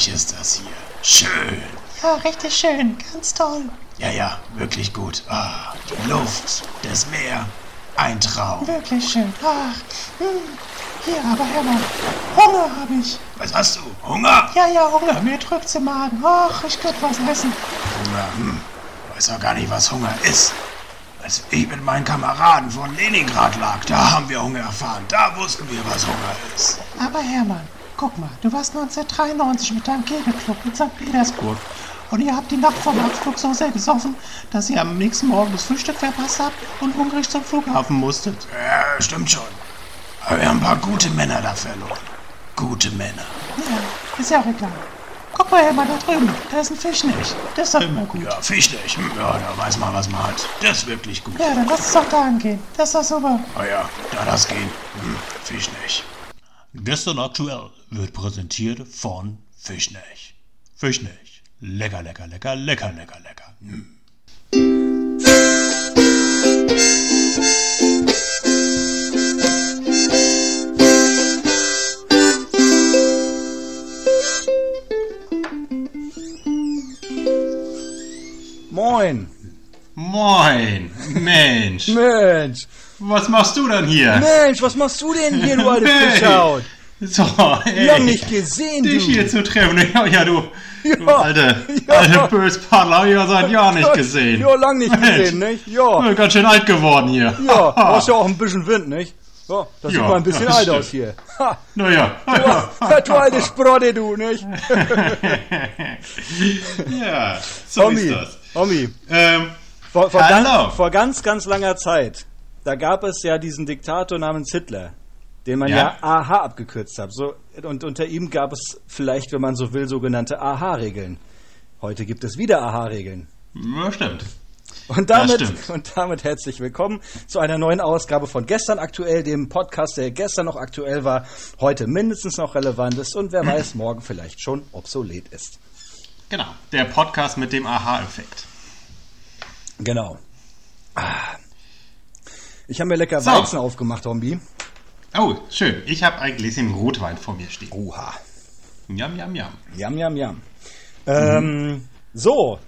herrlich ist das hier. Schön. Ja, richtig schön, ganz toll. Ja, ja, wirklich gut. Ah, die Luft, das Meer, ein Traum. Wirklich schön. Ach, hm. hier, aber Hermann, Hunger habe ich. Was hast du? Hunger? Ja, ja, Hunger, mir drückt's im Magen. Ach, ich könnte was essen. Hunger, hm. Weiß auch gar nicht, was Hunger ist. Als ich mit meinen Kameraden von Leningrad lag, da haben wir Hunger erfahren. Da wussten wir, was Hunger ist. Aber Hermann, guck mal, du warst 1993 mit deinem Kegelclub in St. Petersburg. Und ihr habt die Nacht vom Abflug so sehr gesoffen, dass ihr am nächsten Morgen das Frühstück verpasst habt und hungrig zum Flughafen musstet. Ja, stimmt schon. Aber wir haben ein paar gute Männer da verloren. Gute Männer. Ja, ist ja auch egal. Guck mal, Hermann, da drüben. Da ist ein Fisch nicht. Das ist doch immer gut. Ja, Fisch nicht. Hm, Ja, da weiß man, was man hat. Das ist wirklich gut. Ja, dann lass uns doch da angehen. Das ist doch super. Ah ja, da das gehen. Hm, Fisch nicht. Gestern aktuell wird präsentiert von Fischnech. Fischnech. Lecker, lecker, lecker, lecker, lecker, lecker. Hm. Moin. Moin, Mensch. Mensch. Was machst du denn hier? Mensch, was machst du denn hier, du alte Hey. Fischhaut? So, ey. Lang nicht gesehen, Dich du. hier zu treffen. Ja, ja du, du Ja. alte, Ja. alte Böspaddler, hab ich ja seit Jahren nicht gesehen. Ja, lang nicht Mensch. gesehen, nicht? Ja. Ja, Ganz schön alt geworden hier. Ja, brauchst ja auch ein bisschen Wind, nicht? Ja, das sieht Ja, mal ein bisschen alt stimmt. aus hier. Ha, Naja. du, du alte Sprotte, du, nicht? ja, so Homie, ist das. Homie, Ähm, vor, vor, ganz, vor ganz, ganz langer Zeit, da gab es ja diesen Diktator namens Hitler, den man ja, Ja. AH abgekürzt hat. So, und unter ihm gab es vielleicht, wenn man so will, sogenannte AH-Regeln. Heute gibt es wieder AH-Regeln. ja, stimmt. Und damit, stimmt. und damit herzlich willkommen zu einer neuen Ausgabe von Gestern aktuell, dem Podcast, der gestern noch aktuell war, heute mindestens noch relevant ist und wer weiß, morgen vielleicht schon obsolet ist. Genau, der Podcast mit dem Aha-Effekt. Genau. Ah. Ich habe mir lecker So. Weizen aufgemacht, Hombi. Oh, schön. Ich habe ein Gläschen Rotwein vor mir stehen. Oha. Yum, yum, yum. Jam, jam, jam. Ähm, so.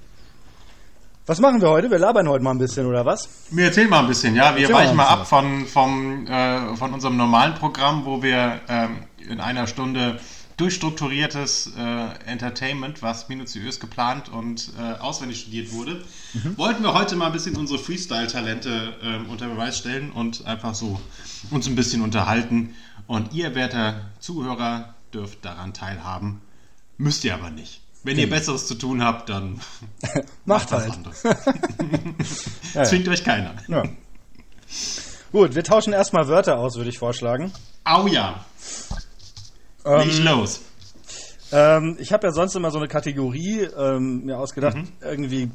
Was machen wir heute? Wir labern heute mal ein bisschen, oder was? Wir erzählen mal ein bisschen, ja. Wir mal weichen mal bisschen ab von, vom, äh, von unserem normalen Programm, wo wir ähm, in einer Stunde durchstrukturiertes äh, Entertainment, was minutiös geplant und äh, auswendig studiert wurde, Mhm. wollten wir heute mal ein bisschen unsere Freestyle-Talente ähm, unter Beweis stellen und einfach so uns ein bisschen unterhalten. Und ihr, werter Zuhörer, dürft daran teilhaben. Müsst ihr aber nicht. Wenn ihr Besseres zu tun habt, dann Macht was halt. anderes. ja. Zwingt euch keiner. Ja. Gut, wir tauschen erstmal Wörter aus, würde ich vorschlagen. Au ja. Nicht los. Ähm, ich habe ja sonst immer so eine Kategorie ähm, mir ausgedacht. Mhm. Irgendwie äh,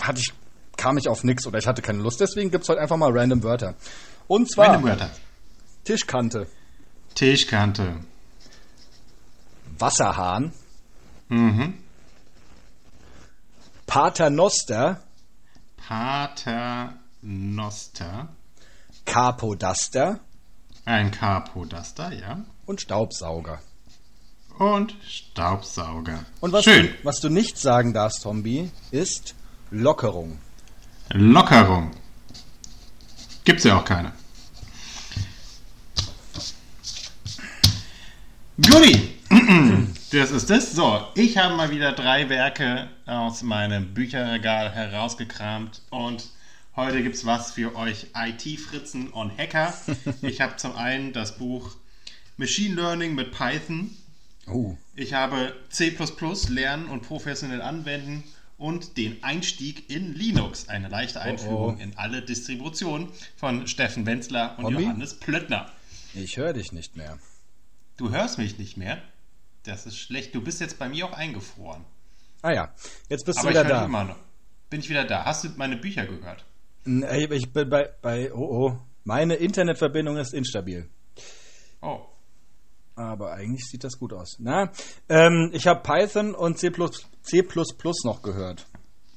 hatte ich, kam ich auf nix oder ich hatte keine Lust. Deswegen gibt's heute einfach mal random Wörter. Und zwar Random Wörter. Tischkante, Tischkante. Wasserhahn, Mhm. Paternoster, Paternoster. Capodaster Ein Capodaster, ja. Und Staubsauger. Und Staubsauger. Und was, Schön. Du, was du nicht sagen darfst, Tombi, ist Lockerung. Lockerung. Gibt's ja auch keine. Goodie. Das ist das. So, ich habe mal wieder drei Werke aus meinem Bücherregal herausgekramt und heute gibt's was für euch IT-Fritzen und Hacker. Ich habe zum einen das Buch Machine Learning mit Python. Oh. Ich habe C++ lernen und professionell anwenden und den Einstieg in Linux, eine leichte Einführung oh. in alle Distributionen von Steffen Wenzler und Homie? Johannes Plöttner. Ich höre dich nicht mehr. Du hörst mich nicht mehr. Das ist schlecht. Du bist jetzt bei mir auch eingefroren. Ah ja, jetzt bist Aber du wieder da. immer noch. Bin ich wieder da? Hast du meine Bücher gehört? Nee, Ich bin bei, bei, oh oh, meine Internetverbindung ist instabil. Oh. Aber eigentlich sieht das gut aus. Na, ähm, ich habe Python und C++, C++ noch gehört.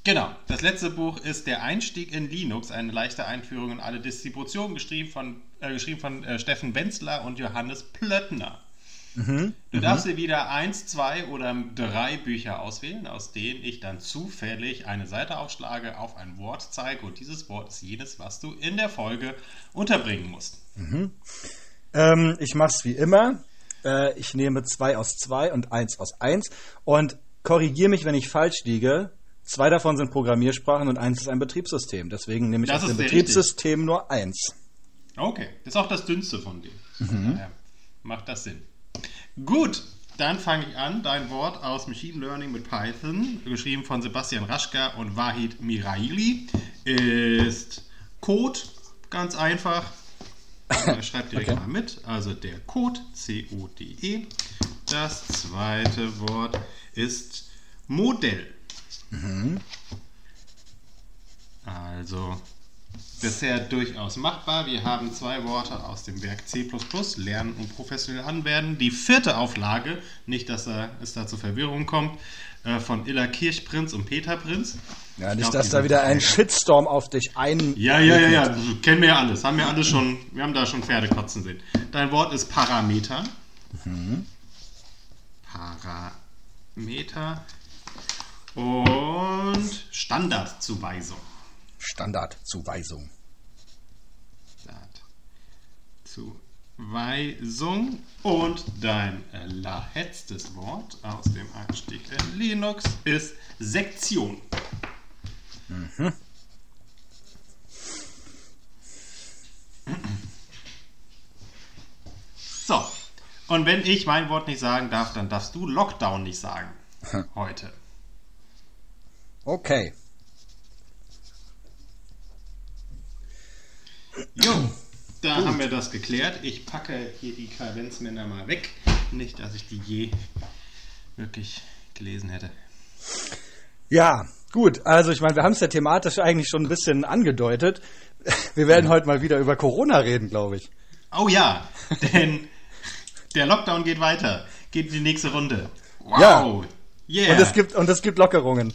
Genau. Das letzte Buch ist Der Einstieg in Linux, eine leichte Einführung in alle Distributionen, geschrieben von, äh, geschrieben von äh, Steffen Wenzler und Johannes Plöttner. Mhm. Du mhm. darfst dir wieder eins, zwei oder drei Bücher auswählen, aus denen ich dann zufällig eine Seite aufschlage, auf ein Wort zeige und dieses Wort ist jenes, was du in der Folge unterbringen musst. Mhm. Ähm, ich mache es wie immer. Äh, ich nehme zwei aus zwei und eins aus eins und korrigiere mich, wenn ich falsch liege. Zwei davon sind Programmiersprachen und eins ist ein Betriebssystem. Deswegen nehme ich das aus dem Betriebssystem richtig. nur eins. Okay, das ist auch das dünnste von denen. Mhm. Daher macht das Sinn. Gut, dann fange ich an. Dein Wort aus Machine Learning mit Python, geschrieben von Sebastian Raschka und Wahid Miraili, ist Code. Ganz einfach. Schreibt direkt okay. mal mit. Also der Code, C-O-D-E. Das zweite Wort ist Modell. Mhm. Also bisher durchaus machbar. Wir haben zwei Worte aus dem Werk C++, lernen und professionell anwenden. Die vierte Auflage, nicht, dass es da zu Verwirrung kommt, äh, von Illa Kirchprinz und Peter Prinz. Ja, nicht, glaub, dass da wieder ein Shitstorm auf dich ein. Ja, ja, ja, ja, kennen wir ja alles. Haben wir alles schon, wir haben da schon Pferde kotzen sehen. Dein Wort ist Parameter. Mhm. Parameter und Standardzuweisung. Standardzuweisung. Zuweisung und dein letztes Wort aus dem Einstieg in Linux ist Sektion. Mhm. So, und wenn ich mein Wort nicht sagen darf, dann darfst du Lockdown nicht sagen. Heute. Okay. Jo, da Gut. haben wir das geklärt. Ich packe hier die Kavenzmänner mal weg. Nicht, dass ich die je wirklich gelesen hätte. Ja, gut. Also ich meine, wir haben es ja thematisch eigentlich schon ein bisschen angedeutet. Wir werden heute mal wieder über Corona reden, glaube ich. Oh ja, denn der Lockdown geht weiter. Geht in die nächste Runde. Wow. Ja. Yeah. Und es gibt, und es gibt Lockerungen.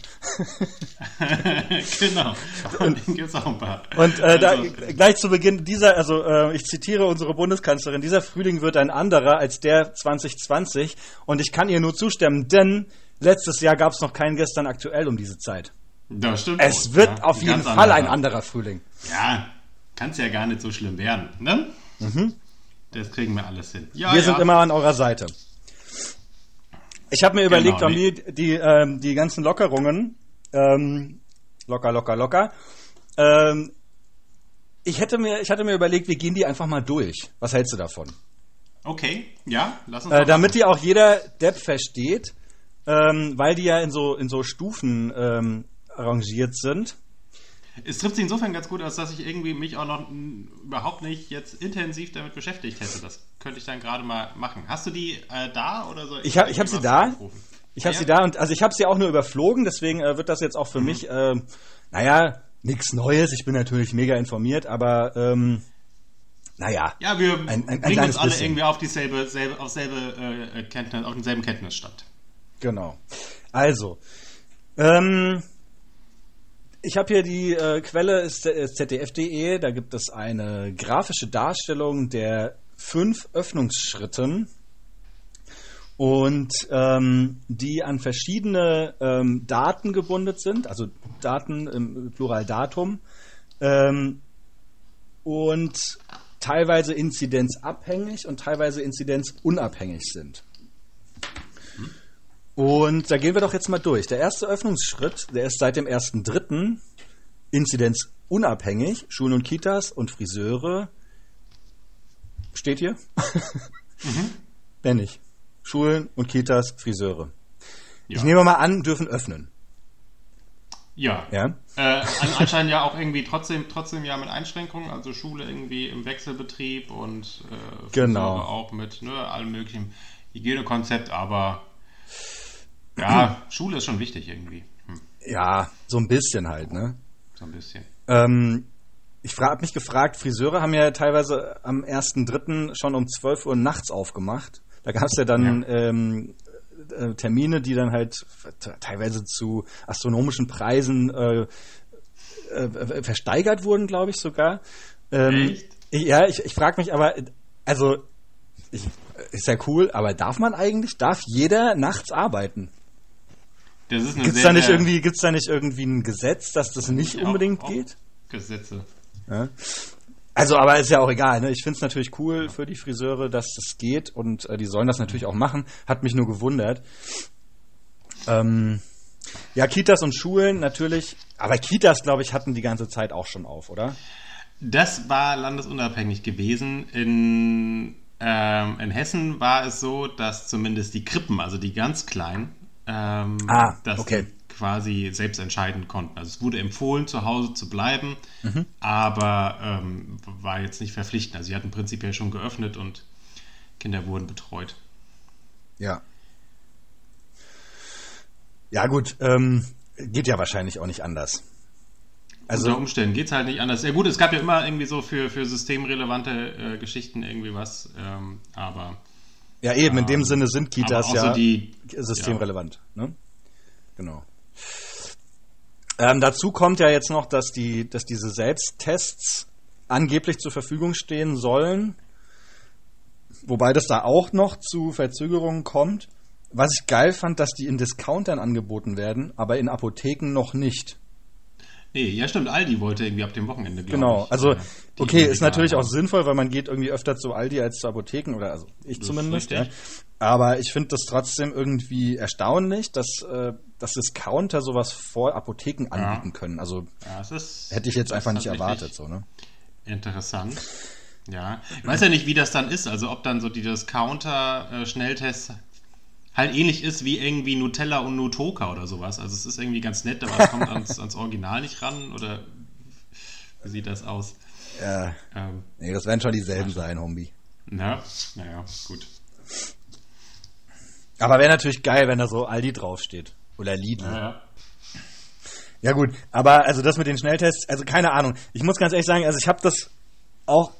genau. Und gibt es auch ein paar. Und äh, da, also- gleich zu Beginn dieser, also äh, ich zitiere unsere Bundeskanzlerin, dieser Frühling wird ein anderer als der 2020 und ich kann ihr nur zustimmen, denn letztes Jahr gab es noch keinen gestern aktuell um diese Zeit. Das stimmt. Es wird ja, auf jeden Fall anderer. ein anderer Frühling. Ja, kann es ja gar nicht so schlimm werden, ne? Mhm. Das kriegen wir alles hin. Ja, wir ja. sind immer an eurer Seite. Ich habe mir genau, überlegt, genau, die, die, ähm, die ganzen Lockerungen, ähm, locker, locker, locker, ähm, ich, hätte mir, ich hatte mir überlegt, wir gehen die einfach mal durch. Was hältst du davon? Okay, ja, lass uns. Äh, damit die auch jeder Depp versteht, ähm, weil die ja in so, in so Stufen ähm, arrangiert sind. Es trifft sich insofern ganz gut aus, dass ich irgendwie mich auch noch überhaupt nicht jetzt intensiv damit beschäftigt hätte. Das könnte ich dann gerade mal machen. Hast du die äh, da oder so? Ich, ich habe hab sie da. Aufrufen? Ich habe ja? sie da und also ich habe sie auch nur überflogen, deswegen äh, wird das jetzt auch für mhm. mich, äh, naja, nichts Neues. Ich bin natürlich mega informiert, aber ähm, naja. Ja, wir ein, ein, bringen uns alle bisschen. irgendwie auf dieselbe, selbe, auf selbe äh, Kenntnis, auf denselben Kenntnisstand. Genau. Also, ähm, ich habe hier die äh, Quelle ist zdf.de, da gibt es eine grafische Darstellung der fünf Öffnungsschritten und ähm, die an verschiedene ähm, Daten gebunden sind, also Daten im Plural Datum ähm, und teilweise inzidenzabhängig und teilweise inzidenzunabhängig sind. Und da gehen wir doch jetzt mal durch. Der erste Öffnungsschritt, der ist seit dem 1.3. Inzidenz unabhängig. Schulen und Kitas und Friseure. Steht hier? mhm. Wenn nicht. Schulen und Kitas, Friseure. Ja. Ich nehme mal an, dürfen öffnen. Ja. ja? Äh, anscheinend ja auch irgendwie trotzdem, trotzdem ja mit Einschränkungen, also Schule irgendwie im Wechselbetrieb und äh, genau. auch mit ne, allem möglichen Hygienekonzept, aber ja, Schule ist schon wichtig irgendwie. Hm. Ja, so ein bisschen halt, ne? So ein bisschen. Ähm, ich habe mich gefragt, Friseure haben ja teilweise am 1.3. schon um 12 Uhr nachts aufgemacht. Da gab es ja dann ja. Ähm, äh, Termine, die dann halt teilweise zu astronomischen Preisen äh, äh, versteigert wurden, glaube ich sogar. Ähm, Echt? Ja, ich, ich frage mich aber, also ich, ist ja cool, aber darf man eigentlich, darf jeder nachts arbeiten? Das ist eine Gibt's sehr, da nicht irgendwie, gibt's da nicht irgendwie ein Gesetz, dass das nicht auch- unbedingt auch geht? Gesetze. Ja. Also, aber ist ja auch egal. Ne? Ich finde es natürlich cool für die Friseure, dass das geht und äh, die sollen das natürlich auch machen. Hat mich nur gewundert. Ähm, ja, Kitas und Schulen natürlich. Aber Kitas, glaube ich, hatten die ganze Zeit auch schon auf, oder? Das war landesunabhängig gewesen. In, ähm, in Hessen war es so, dass zumindest die Krippen, also die ganz kleinen, ähm, Ah, dass okay. die quasi selbst entscheiden konnten. Also es wurde empfohlen, zu Hause zu bleiben, Mhm. aber ähm, war jetzt nicht verpflichtend. Also sie hatten prinzipiell schon geöffnet und Kinder wurden betreut. Ja. Ja, gut. Ähm, geht ja wahrscheinlich auch nicht anders. Unter Also, Umständen geht es halt nicht anders. Ja gut, es gab ja immer irgendwie so für, für systemrelevante äh, Geschichten irgendwie was, ähm, aber ja, eben, in dem Sinne sind Kitas ja die systemrelevant. Ne? Genau. Ähm, dazu kommt ja jetzt noch, dass, die, dass diese Selbsttests angeblich zur Verfügung stehen sollen. Wobei das da auch noch zu Verzögerungen kommt. Was ich geil fand, dass die in Discountern angeboten werden, aber in Apotheken noch nicht. Nee, ja stimmt, Aldi wollte irgendwie ab dem Wochenende, glaube Genau, ich. also äh, die okay, ist natürlich auch sinnvoll, weil man geht irgendwie öfter zu Aldi als zu Apotheken oder also ich Das zumindest. Ja. Aber ich finde das trotzdem irgendwie erstaunlich, dass, äh, dass Discounter sowas vor Apotheken anbieten können. Also Ja, ist, hätte ich jetzt einfach nicht erwartet. So, ne? Interessant. Ja, ich weiß ja nicht, wie das dann ist. Also ob dann so die Discounter-Schnelltests halt ähnlich ist wie irgendwie Nutella und Nutoka oder sowas. Also es ist irgendwie ganz nett, aber es kommt ans, ans Original nicht ran. Oder wie sieht das aus? Ja, Ähm, nee, das werden schon dieselben sein, Hombi. na, naja, gut. Aber wäre natürlich geil, wenn da so Aldi draufsteht. Oder Lidl. Ja, Ja gut, aber also das mit den Schnelltests, also keine Ahnung. Ich muss ganz ehrlich sagen, also ich habe das auch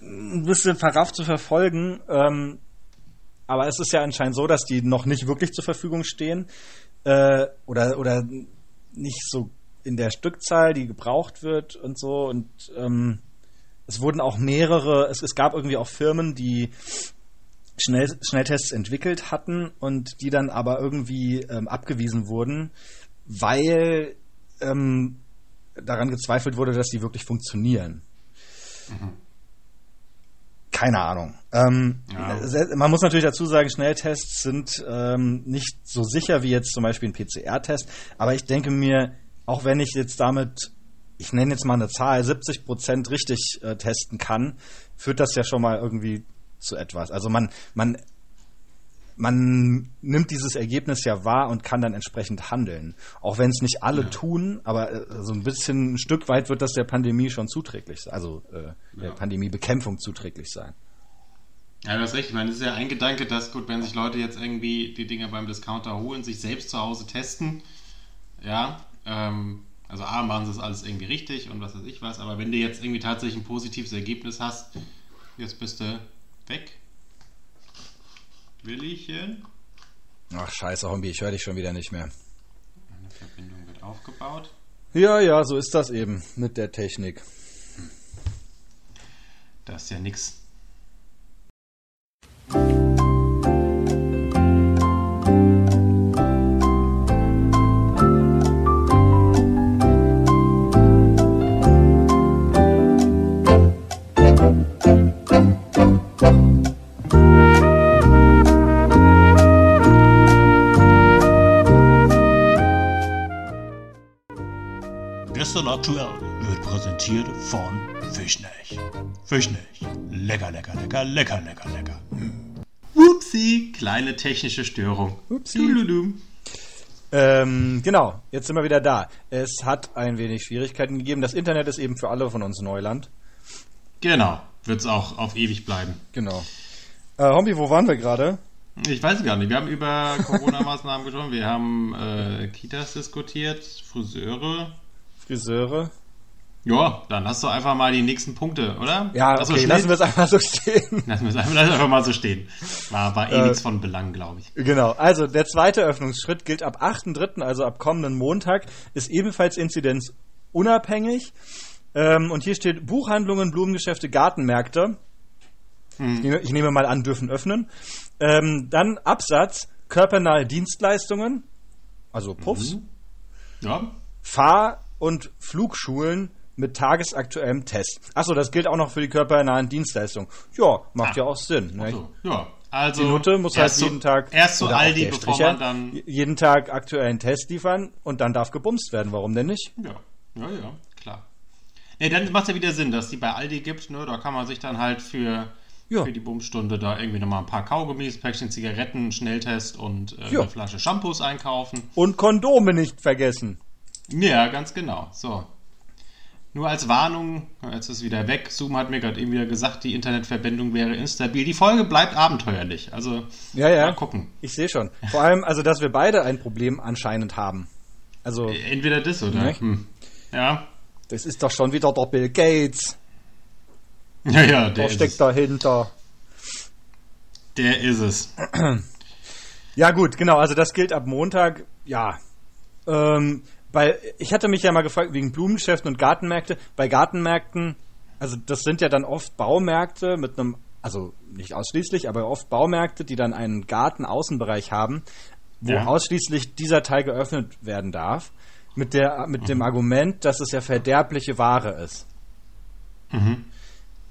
ein bisschen verrafft zu verfolgen, ähm, aber es ist ja anscheinend so, dass die noch nicht wirklich zur Verfügung stehen äh, oder oder nicht so in der Stückzahl, die gebraucht wird und so und ähm, es wurden auch mehrere, es, es gab irgendwie auch Firmen, die Schnell, Schnelltests entwickelt hatten und die dann aber irgendwie ähm, abgewiesen wurden, weil ähm, daran gezweifelt wurde, dass die wirklich funktionieren. Keine Ahnung. Ähm, Ja. Man muss natürlich dazu sagen, Schnelltests sind ähm, nicht so sicher wie jetzt zum Beispiel ein PCR-Test, aber ich denke mir, auch wenn ich jetzt damit, ich nenne jetzt mal eine Zahl, 70 Prozent richtig äh, testen kann, führt das ja schon mal irgendwie zu etwas. Also man, man, man nimmt dieses Ergebnis ja wahr und kann dann entsprechend handeln. Auch wenn es nicht alle tun, aber äh, so ein bisschen, ein Stück weit wird das der Pandemie schon zuträglich sein, also äh, der Ja. Pandemiebekämpfung zuträglich sein. Ja, du hast recht. Ich meine, es ist ja ein Gedanke, dass, gut, wenn sich Leute jetzt irgendwie die Dinger beim Discounter holen, sich selbst zu Hause testen, ja, ähm, also A, machen sie das alles irgendwie richtig und was weiß ich was, aber wenn du jetzt irgendwie tatsächlich ein positives Ergebnis hast, jetzt bist du weg. Willchen. Ach scheiße, Hombi, ich höre dich schon wieder nicht mehr. Eine Verbindung wird aufgebaut. Ja, ja, so ist das eben mit der Technik. Das ist ja nix. Aktuell wird präsentiert von Fischnech. Fischnech. Lecker, lecker, lecker, lecker, lecker, lecker. Upsi, kleine technische Störung. Upsi. Duludum. Ähm, genau, jetzt sind wir wieder da. Es hat ein wenig Schwierigkeiten gegeben. Das Internet ist eben für alle von uns Neuland. Genau, wird es auch auf ewig bleiben. Genau. Äh, Hombi, wo waren wir gerade? Ich weiß gar nicht. Wir haben über Corona-Maßnahmen gesprochen. Wir haben äh, Kitas diskutiert, Friseure. Friseure. Ja, dann hast du einfach mal die nächsten Punkte, oder? Ja, so, okay, lassen wir es einfach so stehen. Lassen wir es einfach, einfach mal so stehen. War, war eh Äh, nichts von Belang, glaube ich. Genau, also der zweite Öffnungsschritt gilt ab 8.3., also ab kommenden Montag, ist ebenfalls inzidenzunabhängig. Ähm, und hier steht Buchhandlungen, Blumengeschäfte, Gartenmärkte. Ich, nehme, ich nehme mal an, dürfen öffnen. Ähm, dann Absatz, körpernahe Dienstleistungen, also Puffs, Ja. Fahr- und Flugschulen mit tagesaktuellem Test. Achso, das gilt auch noch für die körpernahen Dienstleistungen. Ja, macht Ah. ja auch Sinn. Ne? So, ja. Also Die Nutte muss halt jeden zu, Tag erst auch Aldi, bevor man dann jeden Tag aktuellen Test liefern und dann darf gebumst werden. Warum denn nicht? Ja, ja, ja, klar. Nee, dann macht es ja wieder Sinn, dass die bei Aldi gibt, ne? Da kann man sich dann halt für, Ja. für die Bumstunde da irgendwie nochmal ein paar Kaugummis, Päckchen Zigaretten, Schnelltest und äh, eine Flasche Shampoos einkaufen. Und Kondome nicht vergessen. Ja, ganz genau. So. Nur als Warnung, jetzt ist es wieder weg. Zoom hat mir gerade eben wieder gesagt, die Internetverbindung wäre instabil. Die Folge bleibt abenteuerlich. Also Ja, ja. mal gucken. Ich sehe schon. Vor allem, also, dass wir beide ein Problem anscheinend haben. Also, Entweder das oder. Ne? Hm. Ja. das ist doch schon wieder der Bill Gates. Ja, ja, der Der steckt dahinter. der ist es. Ja, gut, genau. Also, das gilt ab Montag. Ja. Ähm, bei, ich hatte mich ja mal gefragt, wegen Blumengeschäften und Gartenmärkte. Bei Gartenmärkten, also, das sind ja dann oft Baumärkte mit einem, also nicht ausschließlich, aber oft Baumärkte, die dann einen Gartenaußenbereich haben, wo Ja. ausschließlich dieser Teil geöffnet werden darf. Mit, der, mit Mhm. dem Argument, dass es ja verderbliche Ware ist. Mhm.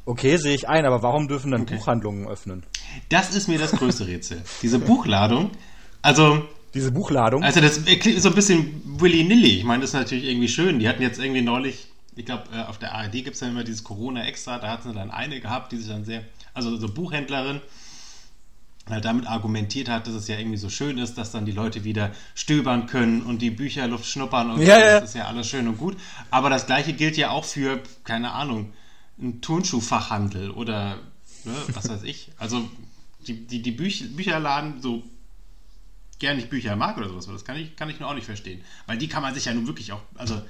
Okay, sehe ich ein, aber warum dürfen dann Okay. Buchhandlungen öffnen? Das ist mir das größte Rätsel. Diese Buchladung, also, Diese Buchladung? also das klingt so ein bisschen willy-nilly. Ich meine, das ist natürlich irgendwie schön. Die hatten jetzt irgendwie neulich, ich glaube, äh, auf der ARD gibt es ja immer dieses Corona-Extra, da hatten sie dann eine gehabt, die sich dann sehr, also so Buchhändlerin, halt damit argumentiert hat, dass es ja irgendwie so schön ist, dass dann die Leute wieder stöbern können und die Bücherluft schnuppern und Ja, so. ja. das ist ja alles schön und gut. Aber das gleiche gilt ja auch für, keine Ahnung, einen Turnschuhfachhandel oder ne, was weiß ich. Also die, die, die Büch, Bücherladen, so gern ich Bücher mag oder sowas, das kann ich, kann ich nur auch nicht verstehen. Weil die kann man sich ja nun wirklich auch, also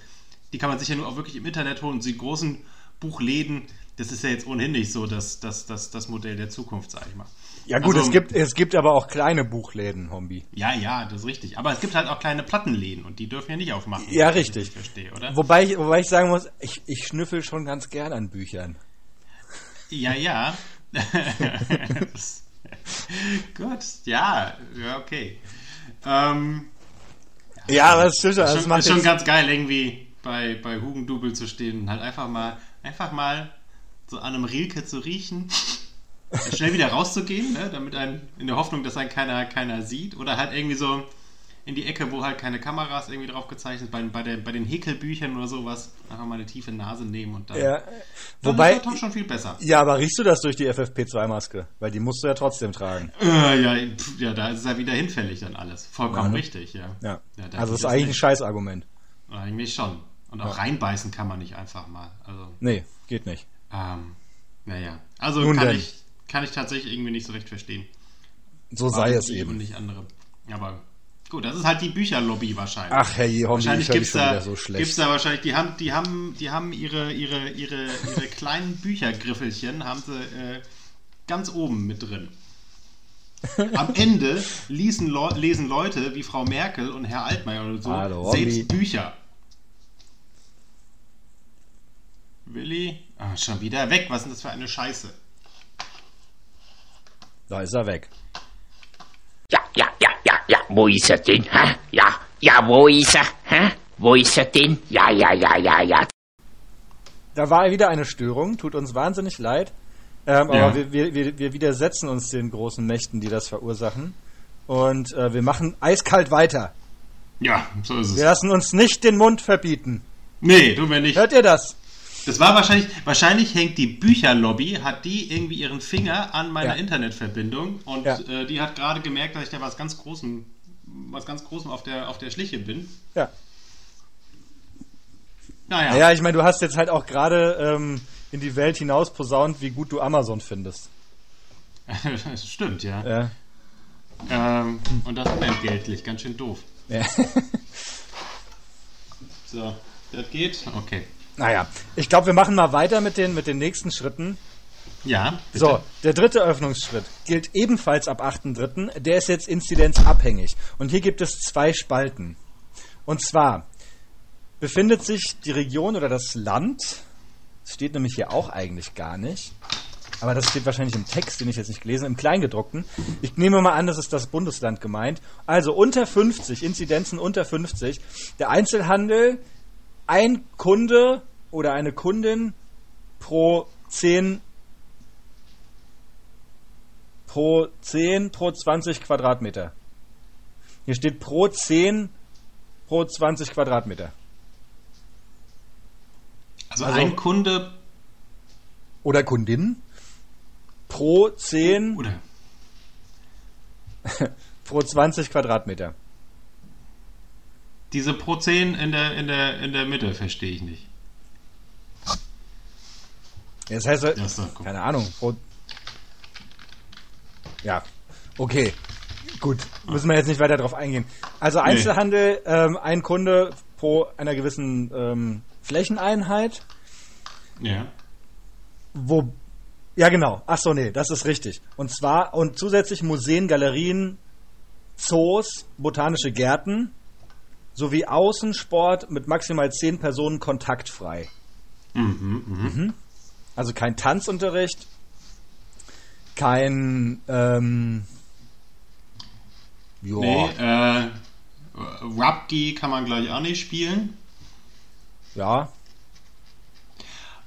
die kann man sich ja nur auch wirklich im Internet holen. Und die großen Buchläden, das ist ja jetzt ohnehin nicht so das, das, das, das Modell der Zukunft, sag ich mal. Ja gut, Also- es, gibt, es gibt aber auch kleine Buchläden, Hombi. Ja, ja, das ist richtig. Aber es gibt halt auch kleine Plattenläden und die dürfen ja nicht aufmachen. Ja, ich richtig. das verstehe, oder? Wobei ich, wobei ich sagen muss, ich, ich schnüffel schon ganz gern an Büchern. Ja, ja. Gut, ja, ja, okay. Ähm, Ja, das stimmt schon. ist Das schon, macht ist schon ganz geil, irgendwie bei, bei Hugendubel zu stehen und halt einfach mal, einfach mal so an einem Rilke zu riechen, schnell wieder rauszugehen, ne, damit ein, in der Hoffnung, dass einen keiner, keiner sieht, oder halt irgendwie so in die Ecke, wo halt keine Kameras irgendwie drauf gezeichnet sind, bei, bei, der, bei den Häkelbüchern oder sowas, einfach mal eine tiefe Nase nehmen und dann. ja. dann Wobei, ist doch schon viel besser. ja, aber riechst du das durch die FFP2-Maske? Weil die musst du ja trotzdem tragen. Äh, ja, pf, ja, da ist es ja wieder hinfällig dann alles. Vollkommen Ja, ne? richtig, ja. Ja. da also ist eigentlich ein nicht. Scheißargument. Eigentlich schon. Und auch reinbeißen kann man nicht einfach mal. Also, Nee, geht nicht. ähm, naja. Also Nun kann denn. ich, kann ich tatsächlich irgendwie nicht so recht verstehen. So sei Warum es die Und eben. nicht andere. Aber gut, das ist halt die Bücherlobby wahrscheinlich. Ach hey, wahrscheinlich gibt's schon da, so gibt's da wahrscheinlich, die haben, die haben, die haben ihre, ihre, ihre, ihre kleinen Büchergriffelchen, haben sie äh, ganz oben mit drin. Am Ende lesen, Leu- lesen Leute wie Frau Merkel und Herr Altmaier oder so Hallo, selbst. Bücher. Willi? Ah, schon wieder weg. Was ist denn das für eine Scheiße? Da ist er weg. Ja, ja, ja, wo ist er denn? Hä? Ja, ja, wo ist er? Hä? Wo ist er denn? Ja, ja, ja, ja, ja. Da war wieder eine Störung, tut uns wahnsinnig leid. Ähm, Ja. Aber wir, wir, wir, wir widersetzen uns den großen Mächten, die das verursachen. Und äh, wir machen eiskalt weiter. Ja, so ist es. Wir lassen uns nicht den Mund verbieten. Nee, tun wir nicht. Hört ihr das? Das war wahrscheinlich, wahrscheinlich hängt die Bücherlobby, hat die irgendwie ihren Finger an meiner Ja. Internetverbindung und Ja. äh, die hat gerade gemerkt, dass ich da was ganz Großem, was ganz Großem auf der, auf der Schliche bin. Ja. Naja, Naja, ich meine, du hast jetzt halt auch gerade ähm, in die Welt hinaus posaunt, wie gut du Amazon findest. das stimmt, ja. Ja. Ähm, und das unentgeltlich, ganz schön doof. ja. So, das geht? Okay. naja, ich glaube, wir machen mal weiter mit den, mit den nächsten Schritten. Ja, bitte. So, der dritte Öffnungsschritt gilt ebenfalls ab 8.3. Der ist jetzt inzidenzabhängig. Und hier gibt es zwei Spalten. Und zwar befindet sich die Region oder das Land, das steht nämlich hier auch eigentlich gar nicht, aber das steht wahrscheinlich im Text, den ich jetzt nicht gelesen habe, im Kleingedruckten. Ich nehme mal an, das ist das Bundesland gemeint. Also unter 50, Inzidenzen unter 50. Der Einzelhandel, ein Kunde oder eine Kundin pro 10 pro 10 pro 20 Quadratmeter. Hier steht pro 10 pro 20 Quadratmeter. Also, Also- ein Kunde Oder Kundin pro 10 oder pro 20 Quadratmeter. diese Pro 10 in der, in der, in der Mitte verstehe ich nicht. Das heißt, Das keine Ahnung. Pro ja, okay. Gut, müssen wir jetzt nicht weiter drauf eingehen. Also Einzelhandel, ähm, ein Kunde pro einer gewissen ähm, Flächeneinheit. Ja. Wo. Ja, genau. Ach so, nee, das ist richtig. Und zwar, und zusätzlich Museen, Galerien, Zoos, botanische Gärten sowie Außensport mit maximal 10 Personen kontaktfrei. Mhm, mhm. Also kein Tanzunterricht, kein. Ähm, joa. Nee, äh, Rugby kann man gleich auch nicht spielen. Ja.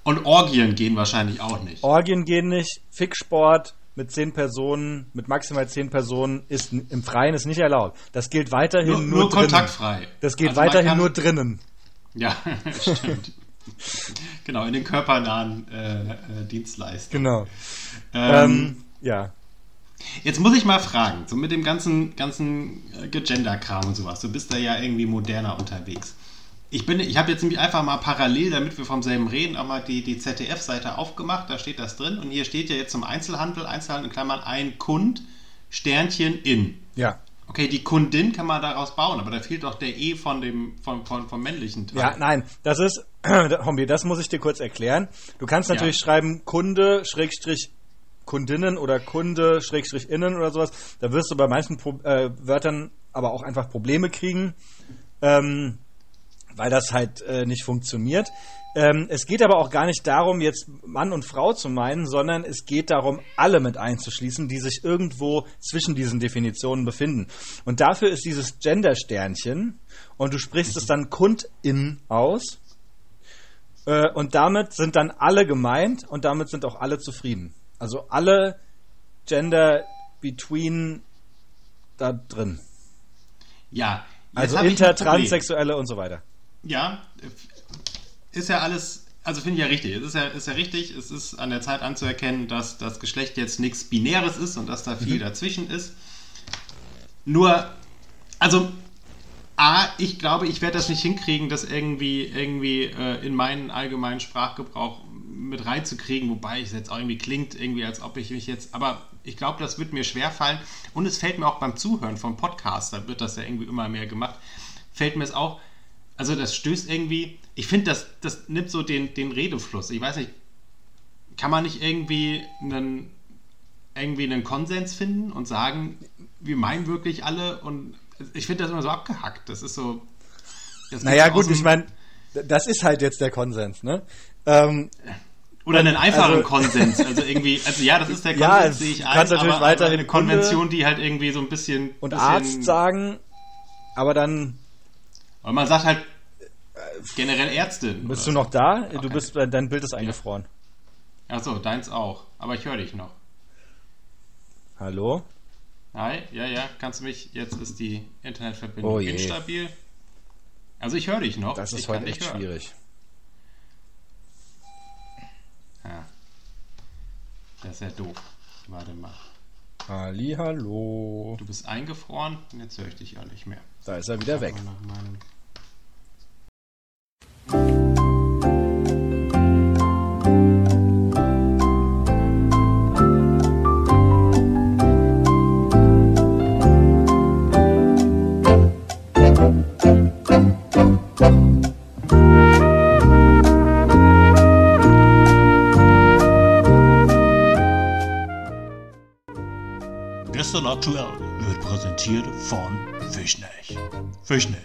Und Orgien gehen wahrscheinlich auch nicht. Orgien gehen nicht. Ficksport mit 10 Personen, mit maximal 10 Personen ist im Freien ist nicht erlaubt. Das gilt weiterhin nur, nur, nur kontaktfrei. Das geht Also weiterhin kann- nur drinnen. Ja, stimmt. genau, in den körpernahen äh, äh, Dienstleistungen. Genau. Ähm, Ähm, ja. Jetzt muss ich mal fragen, so mit dem ganzen, ganzen äh, Gender-Kram und sowas, du bist da ja irgendwie moderner unterwegs. Ich, bin, ich habe jetzt nämlich einfach mal parallel, damit wir vom selben reden, auch mal die, die ZDF-Seite aufgemacht, da steht das drin und hier steht ja jetzt zum Einzelhandel, Einzelhandel in Klammern, ein Kund, Sternchen in. Ja. Okay, die Kundin kann man daraus bauen, aber da fehlt doch der E von dem, von, von, vom männlichen Teil. Ja, nein, das ist, Hombi, das muss ich dir kurz erklären. Du kannst natürlich Ja. schreiben Kunde, Schrägstrich, Kundinnen oder Kunde, Schrägstrich, innen oder sowas. Da wirst du bei manchen Pro äh, Wörtern aber auch einfach Probleme kriegen, ähm, weil das halt äh, nicht funktioniert. Ähm, es geht aber auch gar nicht darum, jetzt Mann und Frau zu meinen, sondern es geht darum, alle mit einzuschließen, die sich irgendwo zwischen diesen Definitionen befinden. Und dafür ist dieses Gender-Sternchen und du sprichst es dann Kundin aus. Äh, und damit sind dann alle gemeint und damit sind auch alle zufrieden. Also alle Gender between da drin. Ja. Also hab ich inter, ein Problem. transsexuelle und so weiter. Ja, ist ja alles, also finde ich ja richtig. Es ist ja, ist ja richtig, es ist an der Zeit anzuerkennen, dass das Geschlecht jetzt nichts Binäres ist und dass da viel dazwischen ist. Nur, also, A, ich glaube, ich werde das nicht hinkriegen, das irgendwie, irgendwie äh, in meinen allgemeinen Sprachgebrauch mit reinzukriegen, wobei es jetzt auch irgendwie klingt, irgendwie, als ob ich mich jetzt, aber ich glaube, das wird mir schwerfallen und es fällt mir auch beim Zuhören vom Podcast, da wird das ja irgendwie immer mehr gemacht, fällt mir es auch, also das stößt irgendwie, ich finde, das, das nimmt so den, den Redefluss. Ich weiß nicht, kann man nicht irgendwie einen, irgendwie einen Konsens finden und sagen, wir meinen wirklich alle und ich finde das immer so abgehackt. Das ist so. Das Naja, gut, ich meine, das ist halt jetzt der Konsens, ne? Ähm, Oder einen einfachen also- Konsens. Also irgendwie, also ja, das ist der Ja, Konsens, es- sehe ich du ein, kannst natürlich aber, weiterhin aber eine Konvention, die halt irgendwie so ein bisschen. und bisschen, Arzt sagen, aber dann Und man sagt halt generell Ärztin. bist du noch da? Du Okay. bist, dein Bild ist eingefroren. Achso, deins auch. Aber ich höre dich noch. Hallo? Hi, ja, ja, kannst du mich, jetzt ist die Internetverbindung Oh instabil. Also ich höre dich noch. Das ist ich heute echt schwierig. Ja. Das ist ja doof. Warte mal. Ali, hallo. Du bist eingefroren und jetzt höre ich dich auch nicht mehr. Da ist er wieder weg. Nach meinem aktuell wird präsentiert von Fischnech. Fischnech.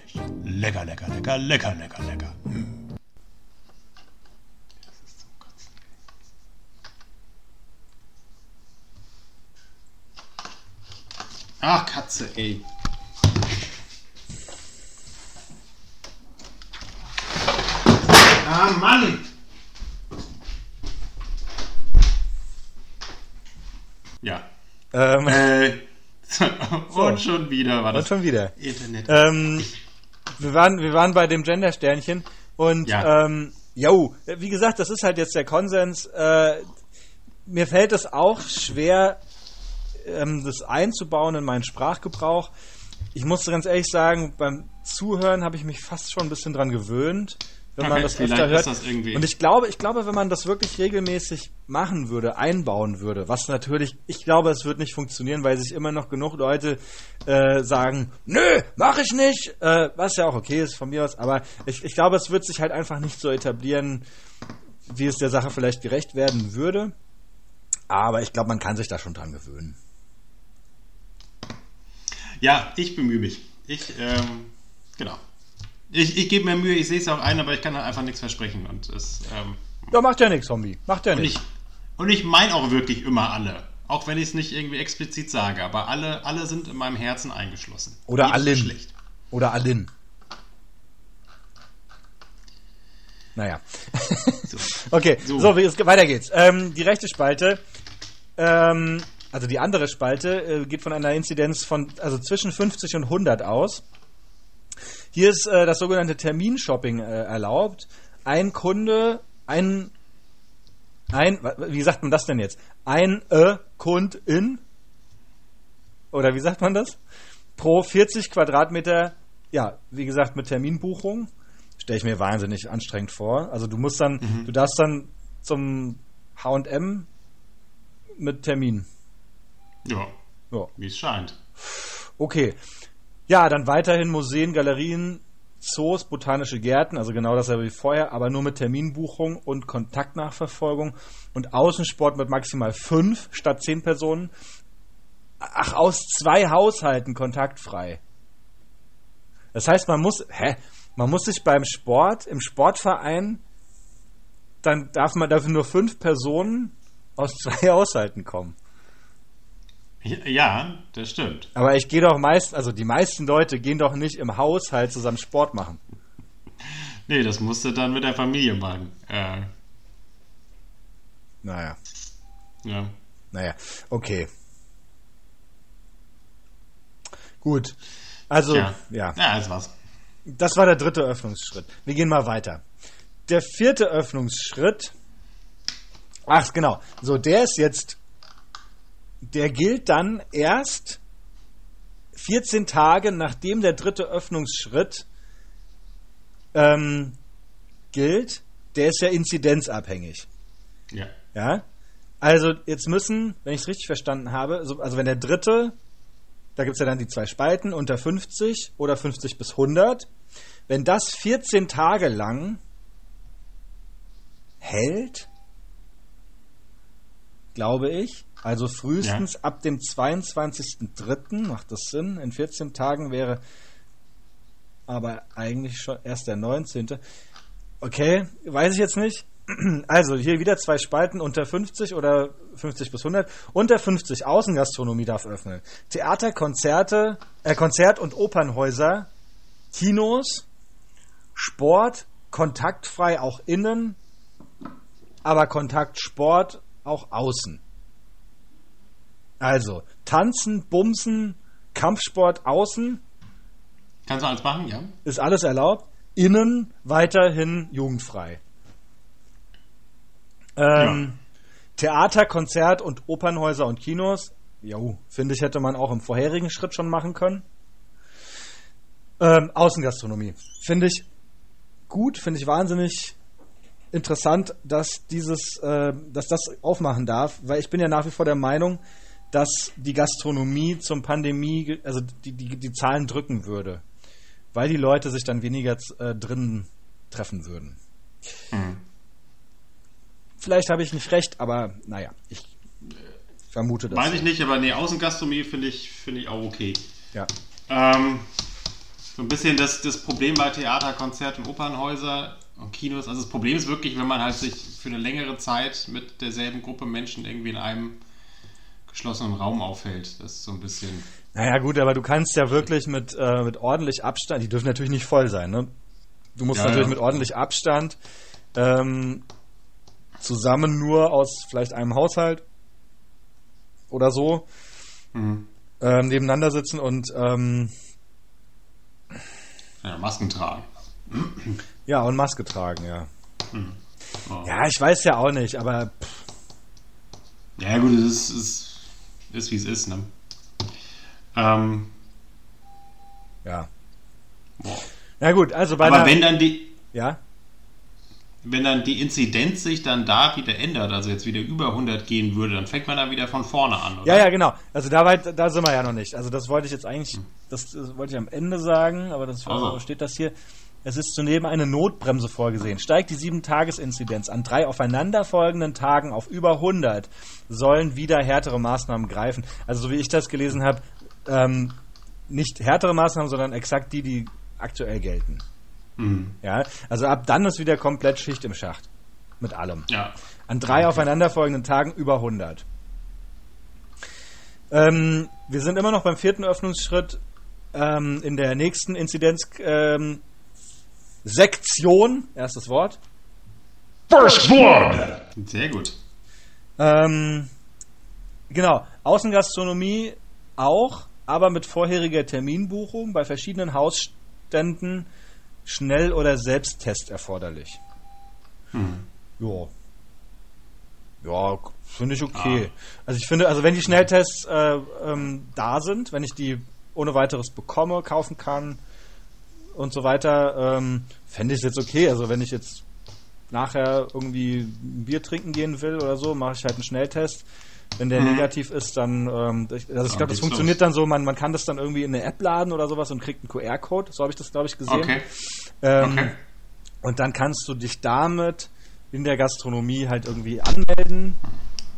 Lecker, lecker, lecker, lecker, lecker, lecker. Hm. Ach, Katze, ey. Ah, Mann! Ja. Ähm. Äh, und schon wieder war und das schon wieder. Internet. Ähm, wir, waren, wir waren bei dem Gender-Sternchen und Ja. ähm, jo, wie gesagt, das ist halt jetzt der Konsens. Äh, mir fällt es auch schwer, ähm, das einzubauen in meinen Sprachgebrauch. Ich muss ganz ehrlich sagen, beim Zuhören habe ich mich fast schon ein bisschen dran gewöhnt, wenn man das öfter hört. das Und ich glaube, ich glaube, wenn man das wirklich regelmäßig machen würde, einbauen würde, was natürlich, ich glaube, es wird nicht funktionieren, weil sich immer noch genug Leute äh, sagen, nö, mach ich nicht, äh, was ja auch okay ist von mir aus, aber ich, ich glaube, es wird sich halt einfach nicht so etablieren, wie es der Sache vielleicht gerecht werden würde. Aber ich glaube, man kann sich da schon dran gewöhnen. Ja, ich bemühe mich. Ich, ähm, genau. Ich, ich gebe mir Mühe, ich sehe es auch ein, aber ich kann da einfach nichts versprechen. Und es, ähm, Ja, macht ja nichts, Zombie. Macht ja nichts. ich, und ich meine auch wirklich immer alle. Auch wenn ich es nicht irgendwie explizit sage, aber alle, alle sind in meinem Herzen eingeschlossen. Oder Jedes allen. Geschlecht. Oder Alin. Naja. So. Okay, so, So. wie es, weiter geht's. Ähm, die rechte Spalte, ähm, also die andere Spalte, äh, geht von einer Inzidenz von, also zwischen 50 und 100 aus. Hier ist äh, das sogenannte Terminshopping äh, erlaubt. Ein Kunde, ein, ein, wie sagt man das denn jetzt? Ein äh, Kundin, oder wie sagt man das? Pro 40 Quadratmeter, ja, wie gesagt, mit Terminbuchung. Stelle ich mir wahnsinnig anstrengend vor. Also du musst dann, du darfst dann zum H&M mit Termin. Ja, Ja. wie es scheint. Okay. Ja, dann weiterhin Museen, Galerien, Zoos, botanische Gärten, also genau dasselbe wie vorher, aber nur mit Terminbuchung und Kontaktnachverfolgung und Außensport mit maximal fünf statt zehn Personen. Ach, aus zwei Haushalten kontaktfrei. Das heißt, man muss, hä? Man muss sich beim Sport, im Sportverein, dann darf man dafür nur fünf Personen aus zwei Haushalten kommen. Ja, das stimmt. Aber ich gehe doch meist, also die meisten Leute gehen doch nicht im Haushalt zusammen Sport machen. Nee, das musst du dann mit der Familie machen. Äh, Naja, ja. naja, okay. Gut. Also, Tja. ja, Ja, das war's. das war der dritte Öffnungsschritt. Wir gehen mal weiter. Der vierte Öffnungsschritt, ach genau, so der ist jetzt, der gilt dann erst 14 Tage nachdem der dritte Öffnungsschritt ähm, gilt. Der ist ja inzidenzabhängig. Ja. Ja. Also jetzt müssen, wenn ich es richtig verstanden habe, so, also wenn der dritte, da gibt es ja dann die zwei Spalten, unter 50 oder 50 bis 100, wenn das 14 Tage lang hält, glaube ich, also frühestens ab dem 22.03. macht das Sinn, in 14 Tagen wäre aber eigentlich schon erst der 19. Okay, weiß ich jetzt nicht. Also hier wieder zwei Spalten unter 50 oder 50 bis 100. Unter 50 Außengastronomie darf öffnen. Theater, Konzerte, äh, Konzert- und Opernhäuser, Kinos, Sport, kontaktfrei auch innen, aber Kontaktsport auch außen. Also Tanzen, Bumsen, Kampfsport außen Kannst du alles machen, ja? ist alles erlaubt. Innen weiterhin jugendfrei. Ähm, Theater, Konzert und Opernhäuser und Kinos, jo, finde ich, hätte man auch im vorherigen Schritt schon machen können. Ähm, Außengastronomie. Finde ich gut, finde ich wahnsinnig interessant, dass dieses, äh, dass das aufmachen darf, weil ich bin ja nach wie vor der Meinung, dass die Gastronomie zum Pandemie, also die, die, die Zahlen drücken würde, weil die Leute sich dann weniger äh, drinnen treffen würden. Mhm. Vielleicht habe ich nicht recht, aber naja, ich vermute das. Weiß ich nicht, aber nee, Außengastronomie finde ich, finde ich auch okay. Ja. Ähm, so ein bisschen das, das Problem bei Theater, Konzert und Opernhäuser und Kinos. Also das Problem ist wirklich, wenn man halt sich für eine längere Zeit mit derselben Gruppe Menschen irgendwie in einem geschlossenen Raum aufhält. Das ist so ein bisschen. Naja, gut, aber du kannst ja wirklich mit, äh, mit ordentlich Abstand, die dürfen natürlich nicht voll sein, ne? Du musst Ja, natürlich ja. mit ordentlich Abstand ähm, zusammen nur aus vielleicht einem Haushalt oder so Mhm. ähm, nebeneinander sitzen und ähm, Ja, Masken tragen. ja, und Maske tragen, ja. Oh. Ja, ich weiß ja auch nicht, aber pff, Ja, gut, es ist, ist, ist wie es ist, ne? Ähm, ja. boah. Na gut, also bei Aber wenn dann die, ja, wenn dann die Inzidenz sich dann da wieder ändert, also jetzt wieder über 100 gehen würde, dann fängt man da wieder von vorne an, oder? ja, ja, genau. Also da, weit, da sind wir ja noch nicht. Also das wollte ich jetzt eigentlich, das, das wollte ich am Ende sagen, aber das Also. steht das hier. Es ist zudem eine Notbremse vorgesehen. Steigt die 7-Tages-Inzidenz an drei aufeinanderfolgenden Tagen auf über 100, sollen wieder härtere Maßnahmen greifen. Also so wie ich das gelesen habe, ähm, nicht härtere Maßnahmen, sondern exakt die, die aktuell gelten. Mhm. Ja, also ab dann ist wieder komplett Schicht im Schacht. Mit allem. Ja. An drei aufeinanderfolgenden Tagen über 100. Ähm, wir sind immer noch beim vierten Öffnungsschritt. Ähm, in der nächsten Inzidenz ähm, Sektion, erstes Wort. First Blood! Sehr gut. Ähm, genau, Außengastronomie auch, aber mit vorheriger Terminbuchung bei verschiedenen Hausständen Schnell- oder Selbsttest erforderlich. Hm. Ja. Ja, finde ich okay. Also ich finde, also wenn die Schnelltests äh, ähm, da sind, wenn ich die ohne weiteres bekomme, kaufen kann und so weiter, ähm, fände ich es jetzt okay. Also wenn ich jetzt nachher irgendwie ein Bier trinken gehen will oder so, mache ich halt einen Schnelltest. Wenn der negativ ist, dann, ähm, ich, also ich glaube, das funktioniert los. dann so, man, man kann das dann irgendwie in eine App laden oder sowas und kriegt einen QR-Code. So habe ich das, glaube ich, gesehen. Okay. Ähm, Okay. Und dann kannst du dich damit in der Gastronomie halt irgendwie anmelden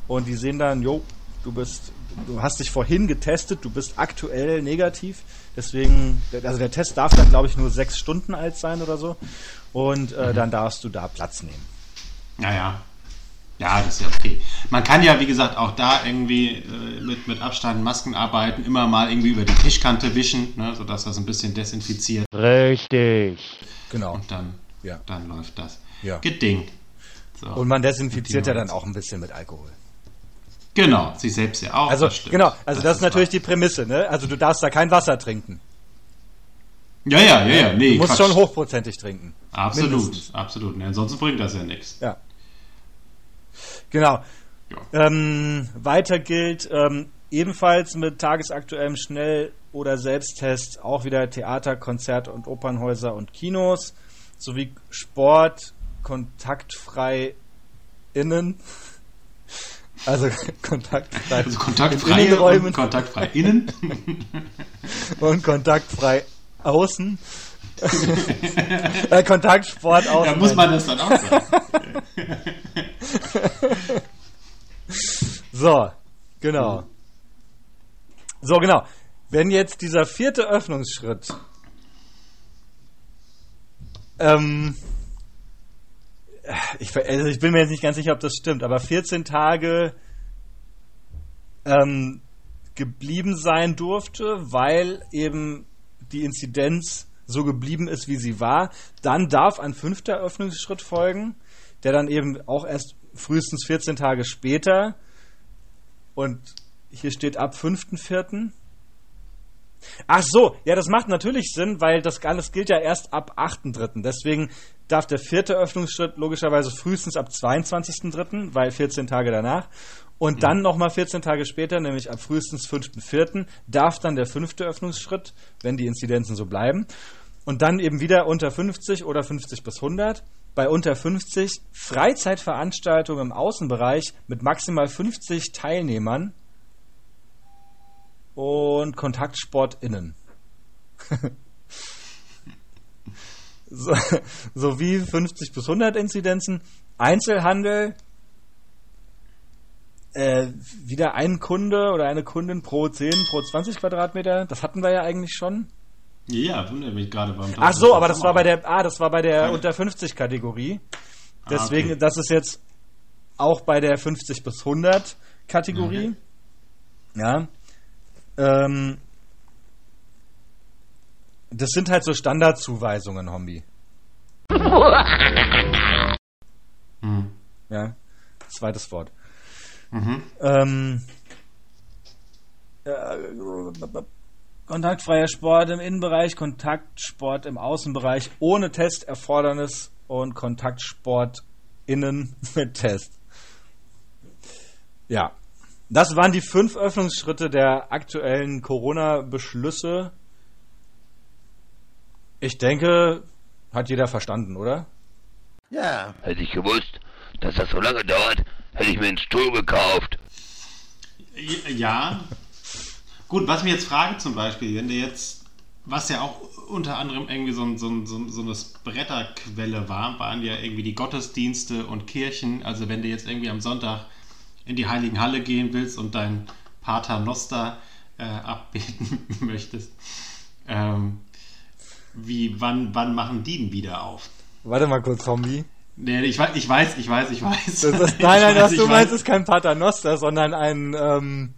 und die sehen dann, jo, du bist, du hast dich vorhin getestet, du bist aktuell negativ. Deswegen, also der Test darf dann, glaube ich, nur sechs Stunden alt sein oder so. Und äh, dann darfst du da Platz nehmen. Naja. Ja, das ist ja okay. Man kann ja, wie gesagt, auch da irgendwie äh, mit, mit Abstand, Masken arbeiten, immer mal irgendwie über die Tischkante wischen, ne, sodass das ein bisschen desinfiziert Richtig. Genau. und dann, Ja. dann läuft das. Ja. Geding. So. Und man desinfiziert ja dann auch ein bisschen mit Alkohol. Genau, sich selbst ja auch. Also das genau, also das, ist natürlich wahr. die Prämisse, ne? Also du darfst da kein Wasser trinken. Ja, ja, ja, ja. Nee, Du musst Quatsch. schon hochprozentig trinken. Absolut, mindestens. absolut. Nee, ansonsten bringt das ja nichts. Ja. Genau. Ja. Ähm, weiter gilt ähm, ebenfalls mit tagesaktuellem Schnell- oder Selbsttest auch wieder Theater, Konzert- und Opernhäuser und Kinos sowie Sport kontaktfrei innen. Also kontaktfrei Also in kontaktfrei Innenräumen und kontaktfrei innen. und kontaktfrei außen. äh, Kontaktsport außen. da muss man das dann auch sagen. So, genau. So, genau. Wenn jetzt dieser vierte Öffnungsschritt ähm, ich, also ich bin mir jetzt nicht ganz sicher, ob das stimmt, aber 14 Tage ähm, geblieben sein durfte, weil eben die Inzidenz so geblieben ist, wie sie war, dann darf ein fünfter Öffnungsschritt folgen, der dann eben auch erst frühestens 14 Tage später und hier steht ab 5.4. Ach so, ja, das macht natürlich Sinn, weil das alles gilt ja erst ab 8.3. Deswegen darf der vierte Öffnungsschritt logischerweise frühestens ab 22.3., weil 14 Tage danach. Und dann nochmal 14 Tage später, nämlich ab frühestens 5.4., darf dann der fünfte Öffnungsschritt, wenn die Inzidenzen so bleiben. Und dann eben wieder unter 50 oder 50 bis 100. Bei unter 50 Freizeitveranstaltungen im Außenbereich mit maximal 50 Teilnehmern und Kontaktsport innen. so, sowie 50 bis 100 Inzidenzen. Einzelhandel, äh, wieder ein Kunde oder eine Kundin pro 10, pro 20 Quadratmeter. Das hatten wir ja eigentlich schon. Ja, wundert mich gerade beim Ach so, aber das war bei der, ah, das war bei der unter 50 Kategorie. Ah, Deswegen, okay. das ist jetzt auch bei der 50 bis 100 Kategorie. Ja. Ähm, das sind halt so Standardzuweisungen, Hombi. Hm. Ja. Zweites Wort. Mhm. Ähm, äh, kontaktfreier Sport im Innenbereich, Kontaktsport im Außenbereich ohne Testerfordernis und Kontaktsport innen mit Test. Ja. Das waren die fünf Öffnungsschritte der aktuellen Corona-Beschlüsse. Ich denke, hat jeder verstanden, oder? Ja. Hätte ich gewusst, dass das so lange dauert, hätte ich mir einen Stuhl gekauft. Ja. Gut, was ich mir jetzt frage zum Beispiel, wenn du jetzt, was ja auch unter anderem irgendwie so, ein, so, ein, so, ein, so eine Bretterquelle war, waren ja irgendwie die Gottesdienste und Kirchen. Also wenn du jetzt irgendwie am Sonntag in die Heiligen Halle gehen willst und dein Pater Noster äh, abbeten möchtest, ähm, wie, wann, wann machen die denn wieder auf? Warte mal kurz, Zombie. Nee, ich weiß, ich weiß, ich weiß, ich weiß. Das ist, nein, nein, was du meinst, ist kein Paternoster, sondern ein. Ähm,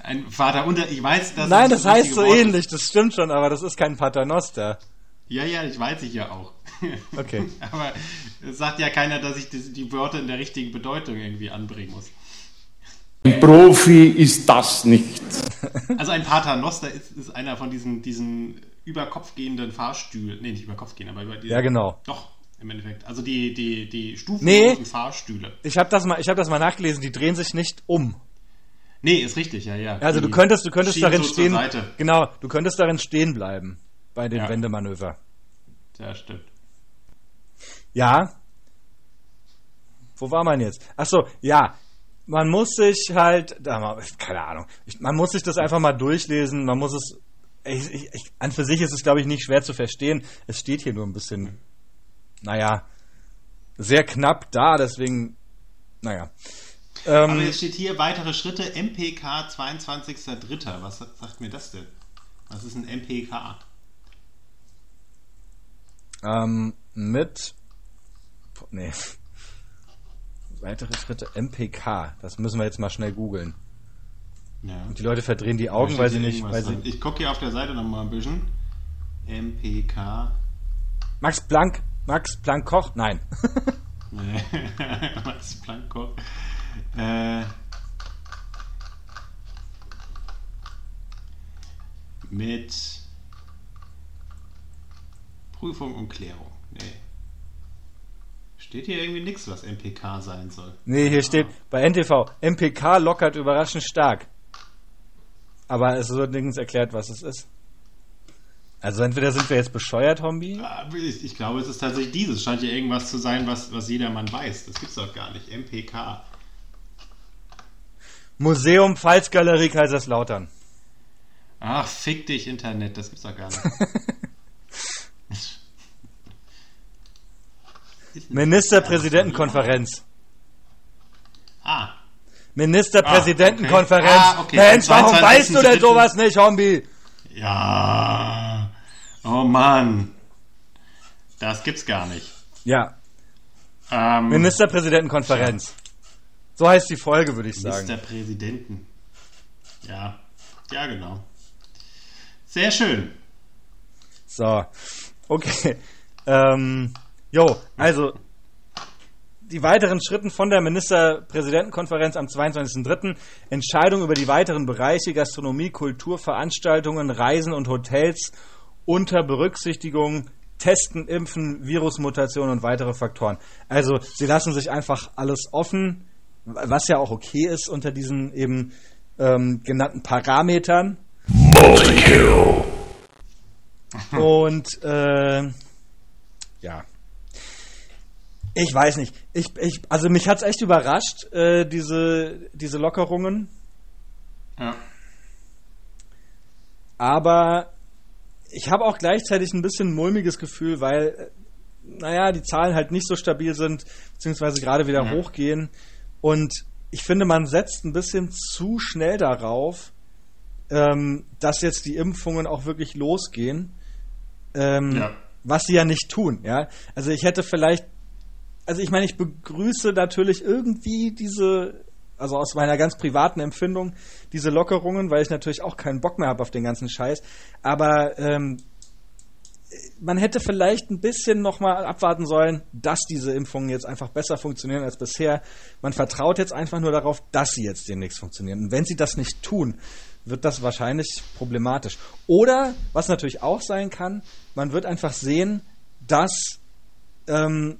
ein Vater unter. Ich weiß, dass. Nein, das, das heißt so Wort ähnlich, ist. das stimmt schon, aber das ist kein Paternoster. Ja, ja, ich weiß ich ja auch. Okay. aber es sagt ja keiner, dass ich die, die Wörter in der richtigen Bedeutung irgendwie anbringen muss. Ein Profi ist das nicht. Also ein Paternoster ist, ist einer von diesen, diesen über Kopf gehenden Fahrstühlen. Nee, nicht über Kopf gehen, aber über die. Ja, genau. Doch, im Endeffekt. Also die, die, die Stufen nee, Fahrstühle. Ich habe das, mal, hab das mal nachgelesen, die drehen sich nicht um. Nee, ist richtig, ja, ja. Also die du könntest, du könntest darin so stehen. Genau, du könntest darin stehen bleiben bei dem Ja. Wendemanöver. Ja, stimmt. Ja. Wo war man jetzt? Ach so, ja. Man muss sich halt, keine Ahnung, man muss sich das einfach mal durchlesen. Man muss es, ich, ich, an für sich ist es, glaube ich, nicht schwer zu verstehen. Es steht hier nur ein bisschen, naja, sehr knapp da, deswegen, naja. Aber Ähm, jetzt steht hier weitere Schritte, MPK 22.03. Was sagt mir das denn? Was ist ein MPK? ähm, mit, nee, weitere Schritte, MPK, das müssen wir jetzt mal schnell googeln. Ja. Und die Leute verdrehen die Augen, weil sie nicht, weil sie. Ich gucke hier auf der Seite nochmal ein bisschen. MPK. Max Planck, Max Planck Koch? Nein. Max Planck. Äh, mit Prüfung und Klärung. Nee. Steht hier irgendwie nichts, was MPK sein soll. nee, hier steht bei NTV, MPK lockert überraschend stark. Aber es wird nirgends erklärt, was es ist. Also entweder sind wir jetzt bescheuert, Hombi. Ah, Ich, glaube, es ist tatsächlich dieses. Scheint ja irgendwas zu sein, was, was jedermann weiß. Das gibt's doch gar nicht. MPK. Museum Pfalzgalerie Kaiserslautern. Ach, fick dich, Internet. Das gibt's doch gar nicht. Ministerpräsidentenkonferenz. Ah, Ministerpräsidentenkonferenz. Ah, okay. Mensch, warum 22.03. weißt du denn sowas nicht, Hombi? Ja. Oh Mann. Das gibt's gar nicht. Ja, Ähm, Ministerpräsidentenkonferenz. So heißt die Folge, würde ich sagen. Ministerpräsidenten. Ja. Ja, genau. Sehr schön. So, okay. Ähm, jo, also die weiteren Schritten von der Ministerpräsidentenkonferenz am 22.03. Entscheidung über die weiteren Bereiche Gastronomie, Kultur, Veranstaltungen, Reisen und Hotels unter Berücksichtigung Testen, Impfen, Virusmutationen und weitere Faktoren. Also sie lassen sich einfach alles offen, was ja auch okay ist unter diesen eben ähm, genannten Parametern. Und äh, ja. Ich weiß nicht. Ich, ich, also mich hat's echt überrascht, äh, diese, diese Lockerungen. Ja. Aber ich habe auch gleichzeitig ein bisschen ein mulmiges Gefühl, weil, äh, naja, die Zahlen halt nicht so stabil sind, beziehungsweise gerade wieder Mhm. hochgehen. Und ich finde, man setzt ein bisschen zu schnell darauf, ähm, dass jetzt die Impfungen auch wirklich losgehen. Ähm, Ja. Was sie ja nicht tun, ja. Also ich hätte vielleicht, also ich meine, ich begrüße natürlich irgendwie diese also aus meiner ganz privaten Empfindung, diese Lockerungen, weil ich natürlich auch keinen Bock mehr habe auf den ganzen Scheiß. Aber ähm, man hätte vielleicht ein bisschen nochmal abwarten sollen, dass diese Impfungen jetzt einfach besser funktionieren als bisher. Man vertraut jetzt einfach nur darauf, dass sie jetzt demnächst funktionieren. Und wenn sie das nicht tun, wird das wahrscheinlich problematisch. Oder, was natürlich auch sein kann, man wird einfach sehen, dass ähm,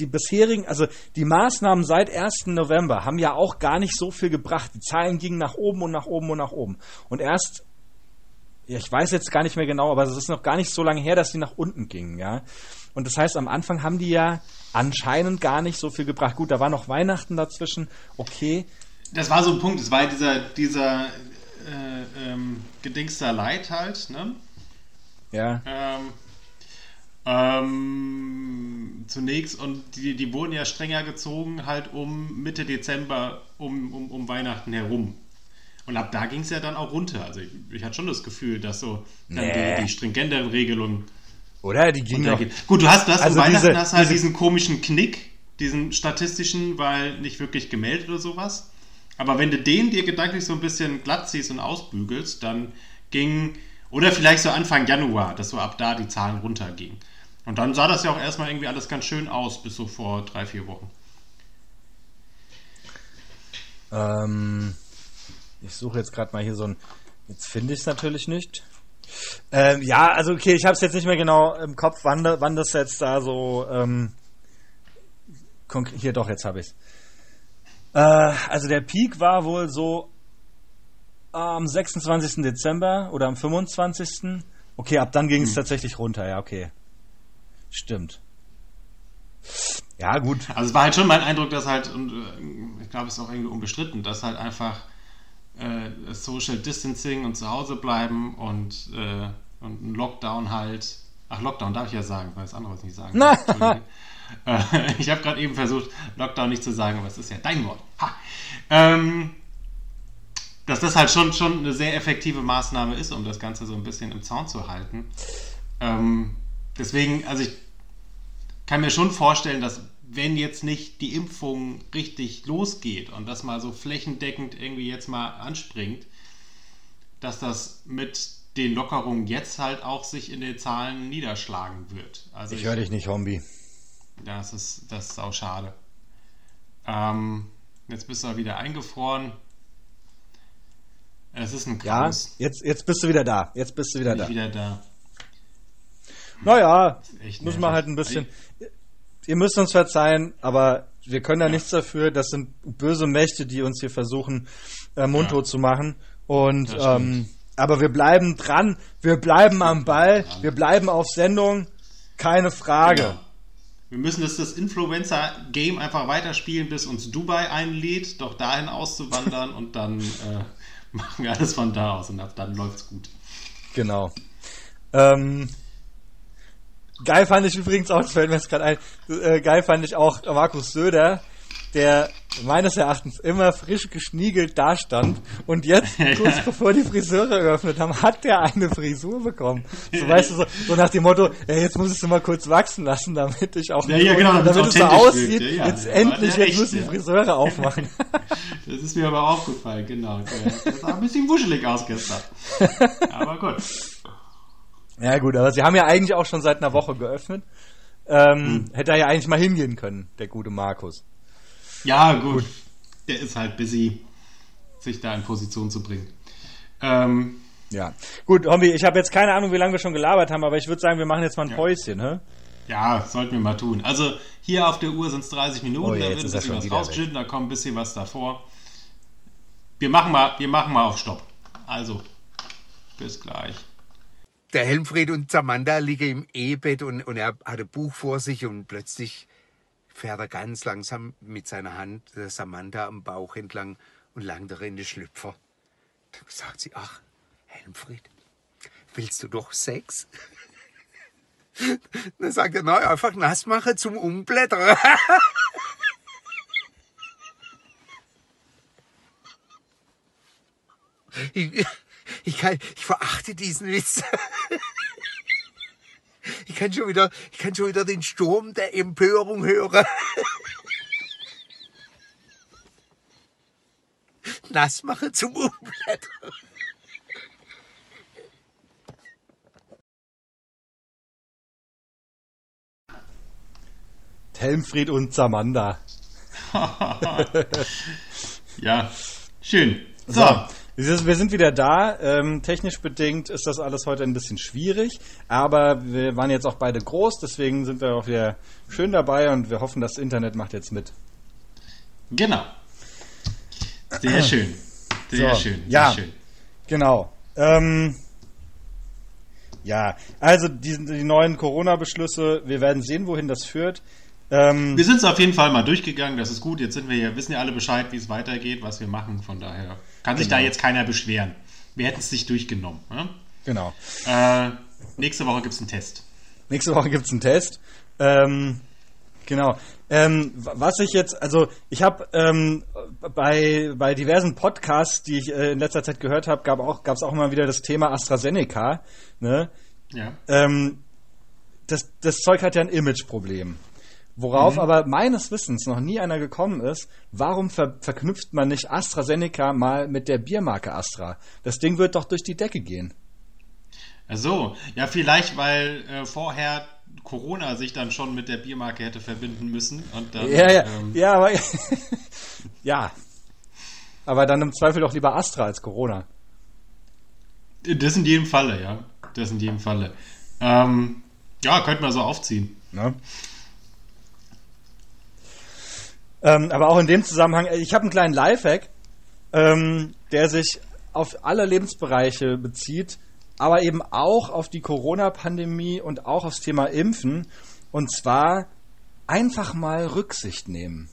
die bisherigen, also die Maßnahmen seit 1. November haben ja auch gar nicht so viel gebracht. Die Zahlen gingen nach oben und nach oben und nach oben. Und erst, ja, ich weiß jetzt gar nicht mehr genau, aber es ist noch gar nicht so lange her, dass die nach unten gingen, ja. Und das heißt, am Anfang haben die ja anscheinend gar nicht so viel gebracht. Gut, da war noch Weihnachten dazwischen, okay. Das war so ein Punkt, es war dieser, dieser äh, ähm, Gedingster Light halt, ne? Ja. Ähm, ähm, zunächst und die, die wurden ja strenger gezogen, halt um Mitte Dezember, um, um, um Weihnachten herum. Und ab da ging es ja dann auch runter. Also ich, ich hatte schon das Gefühl, dass so Nee. die, die stringenteren Regelungen Oder? Die ging doch. Gut, du hast, du hast Also Weihnachten diese- hast halt diese- diesen komischen Knick, diesen statistischen, weil nicht wirklich gemeldet oder sowas. Aber wenn du den dir gedanklich so ein bisschen glatt ziehst und ausbügelst, dann ging, oder vielleicht so Anfang Januar, dass so ab da die Zahlen runtergingen. Und dann sah das ja auch erstmal irgendwie alles ganz schön aus, bis so vor drei, vier Wochen. Ähm, ich suche jetzt gerade mal hier so ein. Jetzt finde ich es natürlich nicht. Ähm, ja, also okay, ich habe es jetzt nicht mehr genau im Kopf, wann, wann das jetzt da so. Ähm, hier doch, jetzt habe ich es. Äh, also der Peak war wohl so am 26. Dezember oder am 25. Okay, ab dann ging es tatsächlich runter, ja, okay. Stimmt. Ja, gut. Also es war halt schon mein Eindruck, dass halt, und äh, ich glaube, es ist auch irgendwie unbestritten, dass halt einfach äh, Social Distancing und zu Hause bleiben und, äh, und ein Lockdown halt. Ach, Lockdown darf ich ja sagen, weil das andere was nicht sagen. Entschuldige. äh, ich habe gerade eben versucht, Lockdown nicht zu sagen, aber es ist ja dein Wort. Ha. Ähm, dass das halt schon, schon eine sehr effektive Maßnahme ist, um das Ganze so ein bisschen im Zaun zu halten. Ähm, deswegen, also ich kann mir schon vorstellen, dass wenn jetzt nicht die Impfung richtig losgeht und das mal so flächendeckend irgendwie jetzt mal anspringt, dass das mit den Lockerungen jetzt halt auch sich in den Zahlen niederschlagen wird. Also Ich höre dich nicht, Hombi. das ist, das ist auch schade. Ähm, jetzt bist du wieder eingefroren. Es ist ein Ja, Kraus. jetzt, jetzt bist du wieder da. Jetzt bist du wieder Bin da. ich wieder da. Naja, Echt müssen nervig. wir halt ein bisschen. Ihr müsst uns verzeihen, aber wir können da nichts dafür. Das sind böse Mächte, die uns hier versuchen, äh, mundtot zu machen. Und ähm, aber wir bleiben dran, wir bleiben am Ball, wir bleiben auf Sendung, keine Frage. Genau. Wir müssen das, das Influencer-Game einfach weiterspielen, bis uns Dubai einlädt, doch dahin auszuwandern und dann äh, machen wir alles von da aus und ab dann läuft's gut. Genau. Ähm, geil fand ich übrigens auch, das fällt mir jetzt gerade ein, äh, geil fand ich auch Markus Söder, der meines Erachtens immer frisch geschniegelt dastand und jetzt, kurz bevor die Friseure geöffnet haben, hat der eine Frisur bekommen. So weißt du, so, so nach dem Motto, ja, jetzt muss ich es mal kurz wachsen lassen, damit ich auch, Ja, ja, genau, damit, damit es so aussieht, ja, ja. jetzt Ja, endlich, jetzt echt, müssen die ja. Friseure aufmachen. Das ist mir aber aufgefallen, genau. Das sah ein bisschen wuschelig aus gestern. Aber gut. Ja gut, aber sie haben ja eigentlich auch schon seit einer Woche geöffnet. Ähm, Hm. Hätte er ja eigentlich mal hingehen können, der gute Markus. Ja, gut. Der ist halt busy, sich da in Position zu bringen. Ähm, Ja. Gut, Hombi, ich habe jetzt keine Ahnung, wie lange wir schon gelabert haben, aber ich würde sagen, wir machen jetzt mal ein Ja. Päuschen, hä? Ja, sollten wir mal tun. Also hier auf der Uhr sind es 30 Minuten, Oh da wird ein bisschen was rausgeschnitten, da kommt ein bisschen was davor. Wir machen mal, wir machen mal auf Stopp. Also, bis gleich. Der Helmfried und Samantha liegen im Ehebett und, und er hat ein Buch vor sich und plötzlich fährt er ganz langsam mit seiner Hand der Samantha am Bauch entlang und langt ihr in die Schlüpfer. Dann sagt sie, ach, Helmfried, willst du doch Sex? Dann sagt er, nein, einfach nass machen zum Umblättern. Ich, ich, kann, ich verachte diesen Witz. Ich kann schon wieder, ich kann schon wieder den Sturm der Empörung hören. nass machen zum Umblättern. Helmfried und Samanda. Ja, schön. So, So, wir sind wieder da. Ähm, technisch bedingt ist das alles heute ein bisschen schwierig, aber wir waren jetzt auch beide groß, deswegen sind wir auch wieder schön dabei und wir hoffen, das Internet macht jetzt mit. genau. Sehr schön. Sehr So, schön. Sehr ja. schön. Genau. Ähm, ja, also die, die neuen Corona-Beschlüsse, wir werden sehen, wohin das führt. Ähm, Wir sind es auf jeden Fall mal durchgegangen, das ist gut. Jetzt sind wir ja, wissen ja alle Bescheid, wie es weitergeht, was wir machen. Von daher kann sich Genau. da jetzt keiner beschweren. Wir hätten es nicht durchgenommen. Ne? genau. Äh, nächste Woche gibt es einen Test. Nächste Woche gibt's einen Test. Ähm, genau. Ähm, was ich jetzt, also ich habe ähm, bei, bei diversen Podcasts, die ich äh, in letzter Zeit gehört habe, gab auch gab's auch immer wieder das Thema AstraZeneca. Ne? Ja. Ähm, das, das Zeug hat ja ein Imageproblem. Worauf aber meines Wissens noch nie einer gekommen ist, warum ver verknüpft man nicht AstraZeneca mal mit der Biermarke Astra? Das Ding wird doch durch die Decke gehen. Ach So, ja, vielleicht, weil äh, vorher Corona sich dann schon mit der Biermarke hätte verbinden müssen. Und dann, Ja, ja, ähm, ja, aber ja. Aber dann im Zweifel doch lieber Astra als Corona. Das in jedem Falle, ja. Das in jedem Falle. Ähm, ja, könnte man so aufziehen. Ne? Ähm, aber auch in dem Zusammenhang, äh, ich habe einen kleinen Lifehack, ähm, der sich auf alle Lebensbereiche bezieht, aber eben auch auf die Corona-Pandemie und auch aufs Thema Impfen. Und zwar einfach mal Rücksicht nehmen.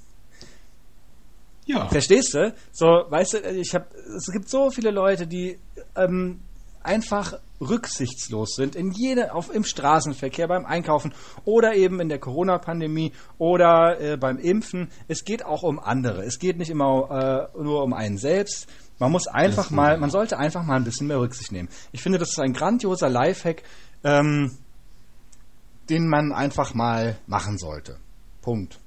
Ja. Verstehst du? So, weißt du, ich habe, es gibt so viele Leute, die ähm, einfach rücksichtslos sind in jede, auf im Straßenverkehr, beim Einkaufen oder eben in der Corona-Pandemie oder äh, beim Impfen. Es geht auch um andere. Es geht nicht immer äh, nur um einen selbst. Man muss einfach mal, man sollte einfach mal ein bisschen mehr Rücksicht nehmen. Ich finde, das ist ein grandioser Lifehack, ähm, den man einfach mal machen sollte. Punkt.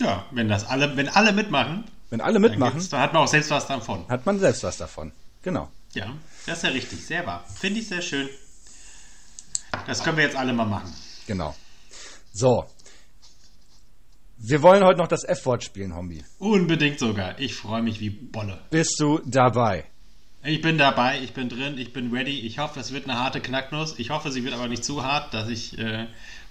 Ja, wenn das alle, wenn alle mitmachen, Wenn alle dann, mitmachen, gibt's- dann hat man auch selbst was davon. hat man selbst was davon. Genau. Ja, das ist ja richtig, sehr wahr. Finde ich sehr schön. Das können wir jetzt alle mal machen. Genau. So. Wir wollen heute noch das F-Wort spielen, Hombi. Unbedingt sogar. Ich freue mich wie Bolle. Bist du dabei? Ich bin dabei, ich bin drin, ich bin ready. Ich hoffe, es wird eine harte Knacknuss. Ich hoffe, sie wird aber nicht zu hart, dass ich äh,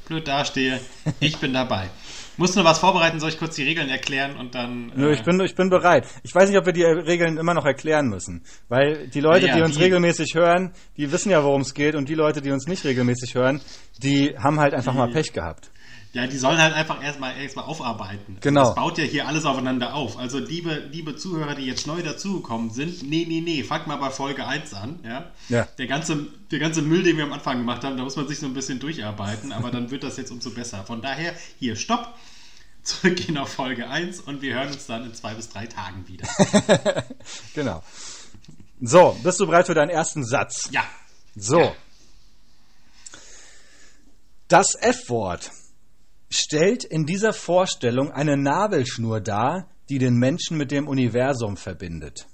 blöd dastehe. Ich bin dabei. Muss nur was vorbereiten, soll ich kurz die Regeln erklären und dann. Nö, ich bin, ich bin bereit. Ich weiß nicht, ob wir die Regeln immer noch erklären müssen. Weil die Leute, Ja, die uns die- regelmäßig hören, die wissen ja, worum es geht. Und die Leute, die uns nicht regelmäßig hören, die haben halt einfach mal Pech gehabt. Ja, die sollen halt einfach erstmal erstmal aufarbeiten. Genau. Das baut ja hier alles aufeinander auf. Also liebe, liebe Zuhörer, die jetzt neu dazugekommen sind, nee, nee, nee, fangt mal bei Folge 1 an. Ja? Ja. Der, ganze, der ganze Müll, den wir am Anfang gemacht haben, da muss man sich so ein bisschen durcharbeiten, aber dann wird das jetzt umso besser. Von daher, hier, stopp, zurückgehen auf Folge 1 und wir hören uns dann in zwei bis drei Tagen wieder. Genau. So, bist du bereit für deinen ersten Satz? Ja, So. Das F-Wort stellt in dieser Vorstellung eine Nabelschnur dar, die den Menschen mit dem Universum verbindet.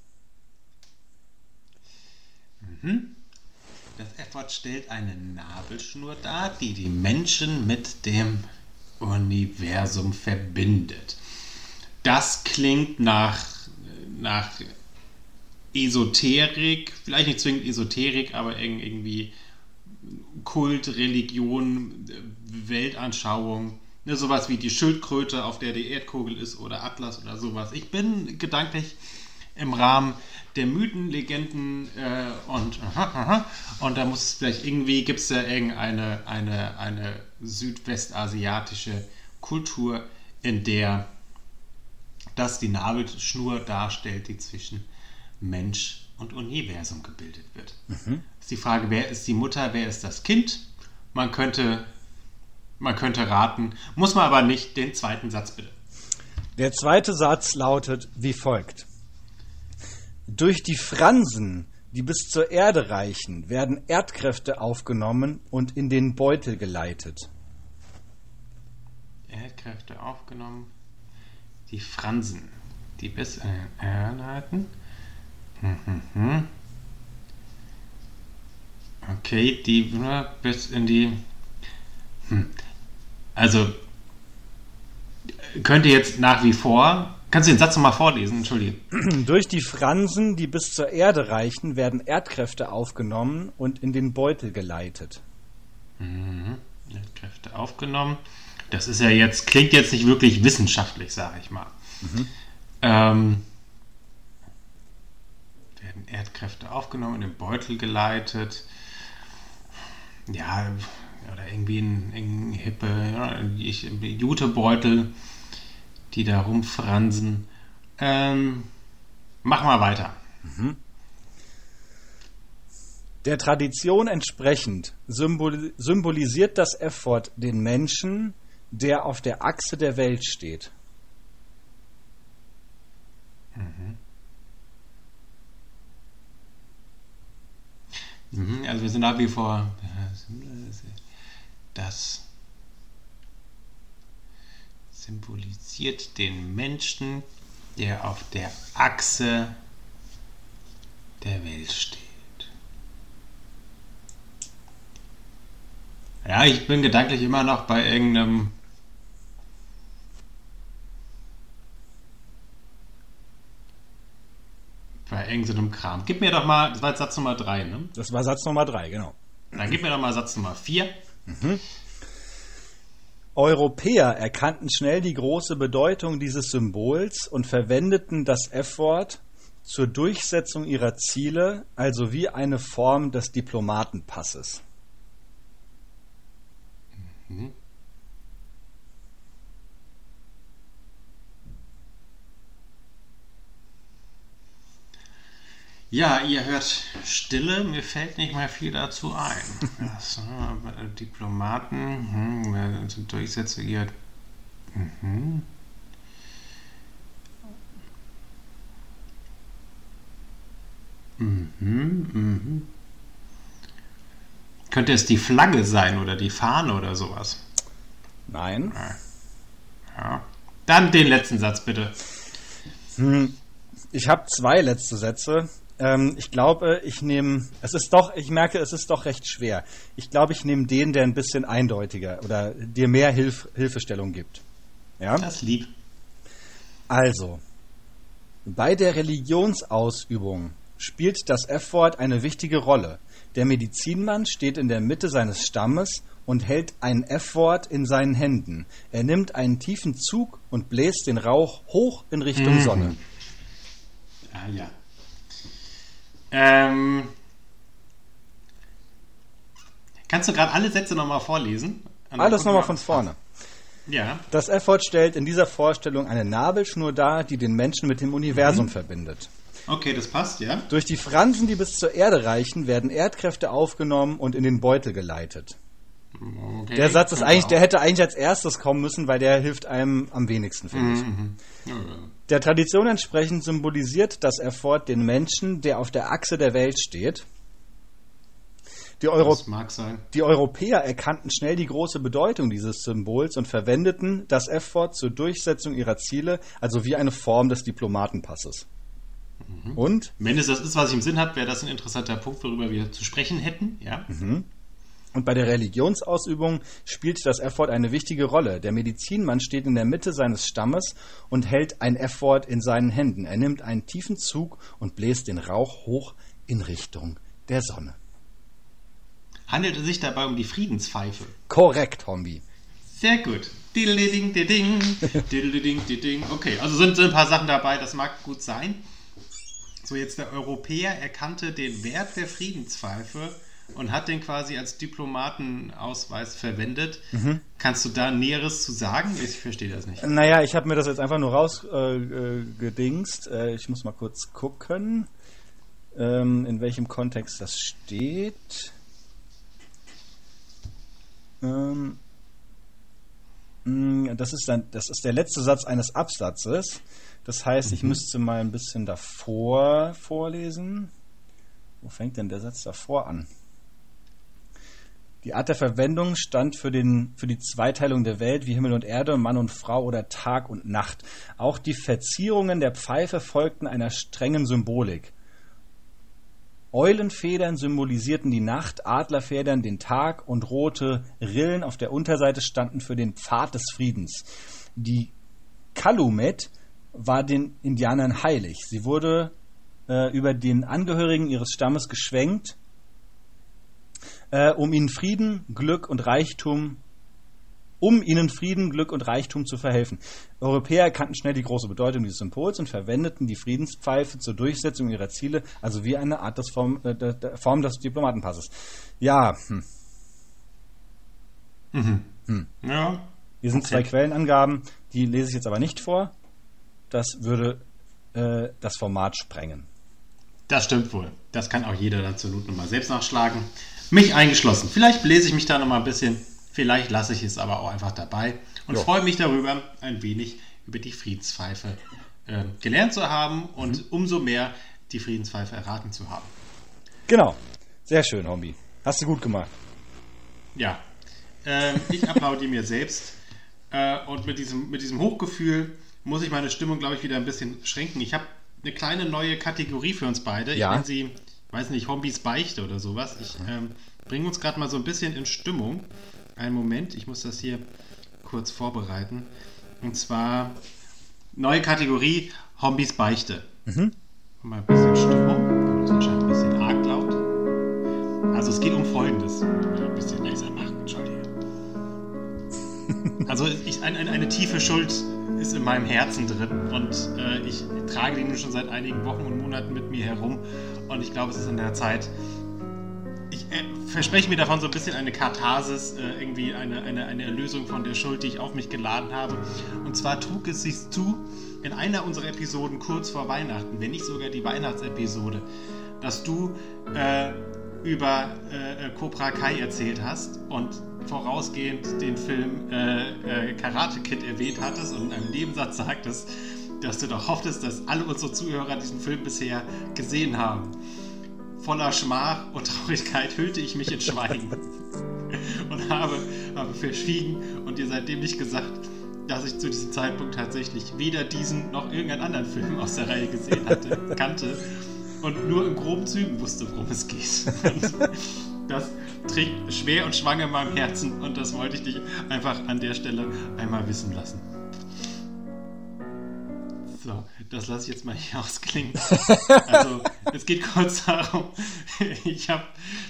das F-Wort stellt eine Nabelschnur dar, die die Menschen mit dem Universum verbindet. Das klingt nach, nach Esoterik, vielleicht nicht zwingend Esoterik, aber irg- irgendwie Kult, Religion, Weltanschauung. Ne, sowas wie die Schildkröte, auf der die Erdkugel ist, oder Atlas oder sowas. Ich bin gedanklich im Rahmen der Mythen, Legenden äh, und und da muss es vielleicht irgendwie, gibt es da irgendeine eine, eine südwestasiatische Kultur, in der das die Nabelschnur darstellt, die zwischen Mensch und Universum gebildet wird. Ist die Frage, wer ist die Mutter, wer ist das Kind? Man könnte, man könnte raten, muss man aber nicht. Den zweiten Satz bitte. Der zweite Satz lautet wie folgt. Durch die Fransen, die bis zur Erde reichen, werden Erdkräfte aufgenommen und in den Beutel geleitet. Erdkräfte aufgenommen. Die Fransen, die bis in den Erde leiten. Okay, die ne, bis in die. Hm. Also könnte jetzt nach wie vor. Kannst du den Satz nochmal vorlesen? Entschuldige. Durch die Fransen, die bis zur Erde reichen, werden Erdkräfte aufgenommen und in den Beutel geleitet. Kräfte aufgenommen. Das ist ja jetzt, klingt jetzt nicht wirklich wissenschaftlich, sage ich mal. Ähm, werden Erdkräfte aufgenommen, in den Beutel geleitet. Ja, oder irgendwie ein, ein hippe ja, ich- Jutebeutel, die da rumfransen. Ähm, mach mal weiter. Der Tradition entsprechend symbol symbolisiert das F-Wort den Menschen, der auf der Achse der Welt steht. Mhm, Also wir sind nach wie vor das symbolisiert den Menschen, der auf der Achse der Welt steht. Ja, ich bin gedanklich immer noch bei irgendeinem bei irgendeinem Kram. Gib mir doch mal, das war jetzt Satz Nummer 3, ne? Das war Satz Nummer drei, genau. Dann gib mir doch mal Satz Nummer 4. Europäer erkannten schnell die große Bedeutung dieses Symbols und verwendeten das F-Wort zur Durchsetzung ihrer Ziele, also wie eine Form des Diplomatenpasses. Ja, ihr hört Stille, mir fällt nicht mehr viel dazu ein. Äh, Diplomaten, hm, zur Durchsetzung ihrer. Mhm. Mhm, mhm. Könnte es die Flagge sein oder die Fahne oder sowas? Nein. Ja. Dann den letzten Satz bitte. Ich habe zwei letzte Sätze. Ähm, ich glaube, ich nehme, es ist doch, ich merke, es ist doch recht schwer. Ich glaube, ich nehme den, der ein bisschen eindeutiger oder dir mehr Hilf Hilfestellung gibt. Ja? Das lieb. Also, bei der Religionsausübung spielt das F-Wort eine wichtige Rolle. Der Medizinmann steht in der Mitte seines Stammes und hält ein F-Wort in seinen Händen. Er nimmt einen tiefen Zug und bläst den Rauch hoch in Richtung Sonne. Ah ja. Ähm, kannst du gerade alle Sätze nochmal vorlesen? Und Alles nochmal von vorne. Ja. Das F-Wort stellt in dieser Vorstellung eine Nabelschnur dar, die den Menschen mit dem Universum verbindet. Okay, das passt, ja. Durch die Fransen, die bis zur Erde reichen, werden Erdkräfte aufgenommen und in den Beutel geleitet. Okay, Der Satz ist eigentlich, der hätte eigentlich als erstes kommen müssen, weil der hilft einem am wenigsten, finde ich. Der Tradition entsprechend symbolisiert das F-Wort den Menschen, der auf der Achse der Welt steht. Die, Euro Das mag sein. die Europäer erkannten schnell die große Bedeutung dieses Symbols und verwendeten das F-Wort zur Durchsetzung ihrer Ziele, also wie eine Form des Diplomatenpasses. Und Wenn es das ist, was ich im Sinn habe, wäre das ein interessanter Punkt, worüber wir zu sprechen hätten. Ja. Und bei der Religionsausübung spielt das F-Wort eine wichtige Rolle. Der Medizinmann steht in der Mitte seines Stammes und hält ein F-Wort in seinen Händen. Er nimmt einen tiefen Zug und bläst den Rauch hoch in Richtung der Sonne. Handelt es sich dabei um die Friedenspfeife? Korrekt, Hombi. Sehr gut. Diddle-ding, ding, diddle-ding, ding. Okay, also sind, sind ein paar Sachen dabei, das mag gut sein. So, jetzt der Europäer erkannte den Wert der Friedenspfeife und hat den quasi als Diplomatenausweis verwendet. Kannst du da Näheres zu sagen? Ich verstehe das nicht. Naja, ich habe mir das jetzt einfach nur rausgedingst. Äh, gedingst. äh, ich muss mal kurz gucken, ähm, in welchem Kontext das steht. Ähm, mh, das, ist dann, das ist der letzte Satz eines Absatzes. Das heißt, ich müsste mal ein bisschen davor vorlesen. Wo fängt denn der Satz davor an? Die Art der Verwendung stand für, den, für die Zweiteilung der Welt wie Himmel und Erde, Mann und Frau oder Tag und Nacht. Auch die Verzierungen der Pfeife folgten einer strengen Symbolik. Eulenfedern symbolisierten die Nacht, Adlerfedern den Tag und rote Rillen auf der Unterseite standen für den Pfad des Friedens. Die Calumet war den Indianern heilig. Sie wurde äh, über den Angehörigen ihres Stammes geschwenkt, äh, um ihnen Frieden, Glück und Reichtum um ihnen Frieden, Glück und Reichtum zu verhelfen. Europäer erkannten schnell die große Bedeutung dieses Symbols und verwendeten die Friedenspfeife zur Durchsetzung ihrer Ziele, also wie eine Art des Form, äh, der, Form des Diplomatenpasses. Ja, hm. Mhm. Ja. Hier sind Okay. zwei Quellenangaben, die lese ich jetzt aber nicht vor. Das würde äh, das Format sprengen. Das stimmt wohl. Das kann auch jeder dann zur Not nochmal selbst nachschlagen. Mich eingeschlossen. Vielleicht bläse ich mich da nochmal ein bisschen. Vielleicht lasse ich es aber auch einfach dabei und Ja. freue mich darüber, ein wenig über die Friedenspfeife äh, gelernt zu haben und Mhm. umso mehr die Friedenspfeife erraten zu haben. Genau. Sehr schön, Hombi. Hast du gut gemacht. Ja, ähm, ich applaudiere mir selbst. Äh, und mit diesem, mit diesem Hochgefühl muss ich meine Stimmung, glaube ich, wieder ein bisschen schränken. Ich habe eine kleine neue Kategorie für uns beide. Ja. Ich nenne sie, weiß nicht, Hobbys Beichte oder sowas. Ich ähm, bringe uns gerade mal so ein bisschen in Stimmung. Einen Moment, ich muss das hier kurz vorbereiten. Und zwar neue Kategorie Hobbys Beichte. Mal ein bisschen Stimmung. Das ist wahrscheinlich ein bisschen arg laut. Also es geht um Folgendes. Ein bisschen leiser machen, Entschuldige. Also ich, ein, ein, eine tiefe Schuld ist in meinem Herzen drin und äh, ich trage die nun schon seit einigen Wochen und Monaten mit mir herum und ich glaube, es ist an der Zeit. Ich äh, verspreche mir davon so ein bisschen eine Katharsis, äh, irgendwie eine, eine, eine Erlösung von der Schuld, die ich auf mich geladen habe. Und zwar trug es sich zu in einer unserer Episoden kurz vor Weihnachten, wenn nicht sogar die Weihnachtsepisode, dass du äh, über äh, Cobra Kai erzählt hast und vorausgehend den Film äh, äh, Karate Kid erwähnt hattest und in einem Nebensatz sagtest, dass du doch hofftest, dass alle unsere Zuhörer diesen Film bisher gesehen haben. Voller Schmach und Traurigkeit hüllte ich mich in Schweigen und habe, habe verschwiegen und dir seitdem nicht gesagt, dass ich zu diesem Zeitpunkt tatsächlich weder diesen noch irgendeinen anderen Film aus der Reihe gesehen hatte, kannte und nur in groben Zügen wusste, worum es geht. Und das trägt schwer und schwanger in meinem Herzen und das wollte ich dich einfach an der Stelle einmal wissen lassen. So, das lasse ich jetzt mal hier ausklingen. Also, es geht kurz darum, ich habe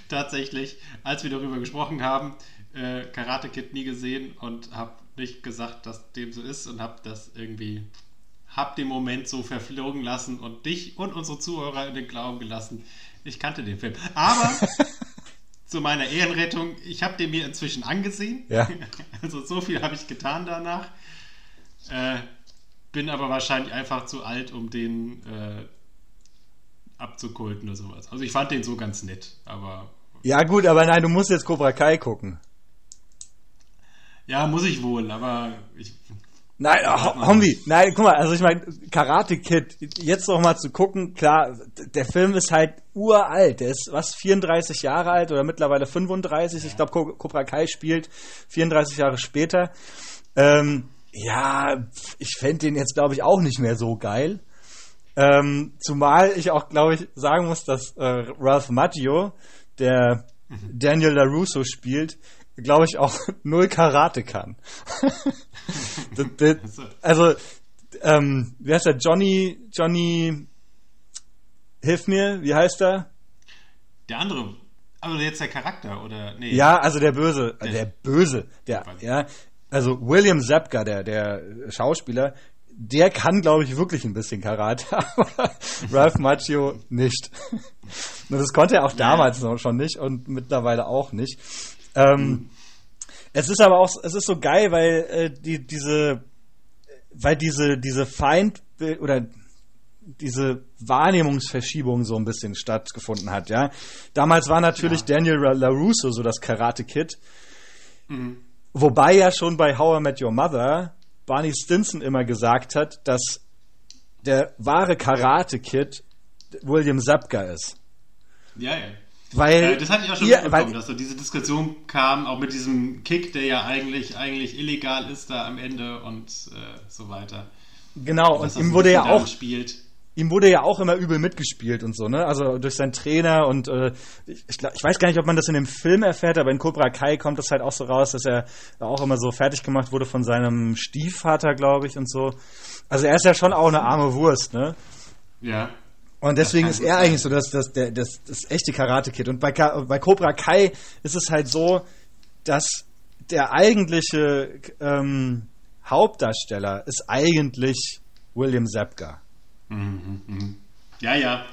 tatsächlich, als wir darüber gesprochen haben, äh, Karate Kid nie gesehen und habe nicht gesagt, dass dem so ist und habe das irgendwie, habe den Moment so verflogen lassen und dich und unsere Zuhörer in den Glauben gelassen. Ich kannte den Film. Aber zu meiner Ehrenrettung, ich habe den mir inzwischen angesehen. Ja. Also so viel habe ich getan danach. Äh, bin aber wahrscheinlich einfach zu alt, um den äh, abzukulten oder sowas. Also ich fand den so ganz nett, aber Ja, gut, aber nein, du musst jetzt Cobra Kai gucken. ja, muss ich wohl, aber ich. Nein, Ho- Hombi, nein, guck mal, also ich meine, Karate Kid, jetzt noch mal zu gucken, klar, der Film ist halt uralt, der ist was, 34 Jahre alt oder mittlerweile 35, ich glaube, Cobra Kai spielt 34 Jahre später. Ähm, ja, ich fände den jetzt, glaube ich, auch nicht mehr so geil. Ähm, zumal ich auch, glaube ich, sagen muss, dass äh, Ralph Macchio, der Daniel LaRusso spielt, glaube ich, auch null Karate kann. Das- das- also, ähm, wie heißt der? Johnny, Johnny, hilf mir, wie heißt er? Der andere, aber jetzt der Charakter, oder? Nee. Ja, also der Böse, Der- der Böse, der, ja, also William Zapka, der, der Schauspieler, der kann, glaube ich, wirklich ein bisschen Karate, aber Ralph Macchio nicht. Und das konnte er auch damals noch schon nicht und mittlerweile auch nicht. Ähm, Es ist aber auch, es ist so geil, weil äh, die, diese, weil diese, diese Feind oder diese Wahrnehmungsverschiebung so ein bisschen stattgefunden hat, ja. Damals war natürlich Daniel LaRusso so das Karate Kid. Wobei ja schon bei How I Met Your Mother Barney Stinson immer gesagt hat, dass der wahre Karate Kid William Zapka ist. Ja, ja. Weil Äh, das hatte ich auch schon ihr- mitbekommen, dass so diese Diskussion kam, auch mit diesem Kick, der ja eigentlich, eigentlich illegal ist da am Ende und äh, so weiter. Genau, und das ihm wurde ja auch spielt. Ihm wurde ja auch immer übel mitgespielt und so, ne? Also durch seinen Trainer und äh, ich, ich, ich weiß gar nicht, ob man das in dem Film erfährt, aber in Cobra Kai kommt das halt auch so raus, dass er auch immer so fertig gemacht wurde von seinem Stiefvater, glaube ich, und so. Also er ist ja schon auch eine arme Wurst, ne? Ja. Und deswegen Das ist er eigentlich so das, das, der, das, das echte Karate-Kid. Und bei, bei Cobra Kai ist es halt so, dass der eigentliche ähm, Hauptdarsteller ist eigentlich William Zabka. Mhm, mhm. Ja, ja.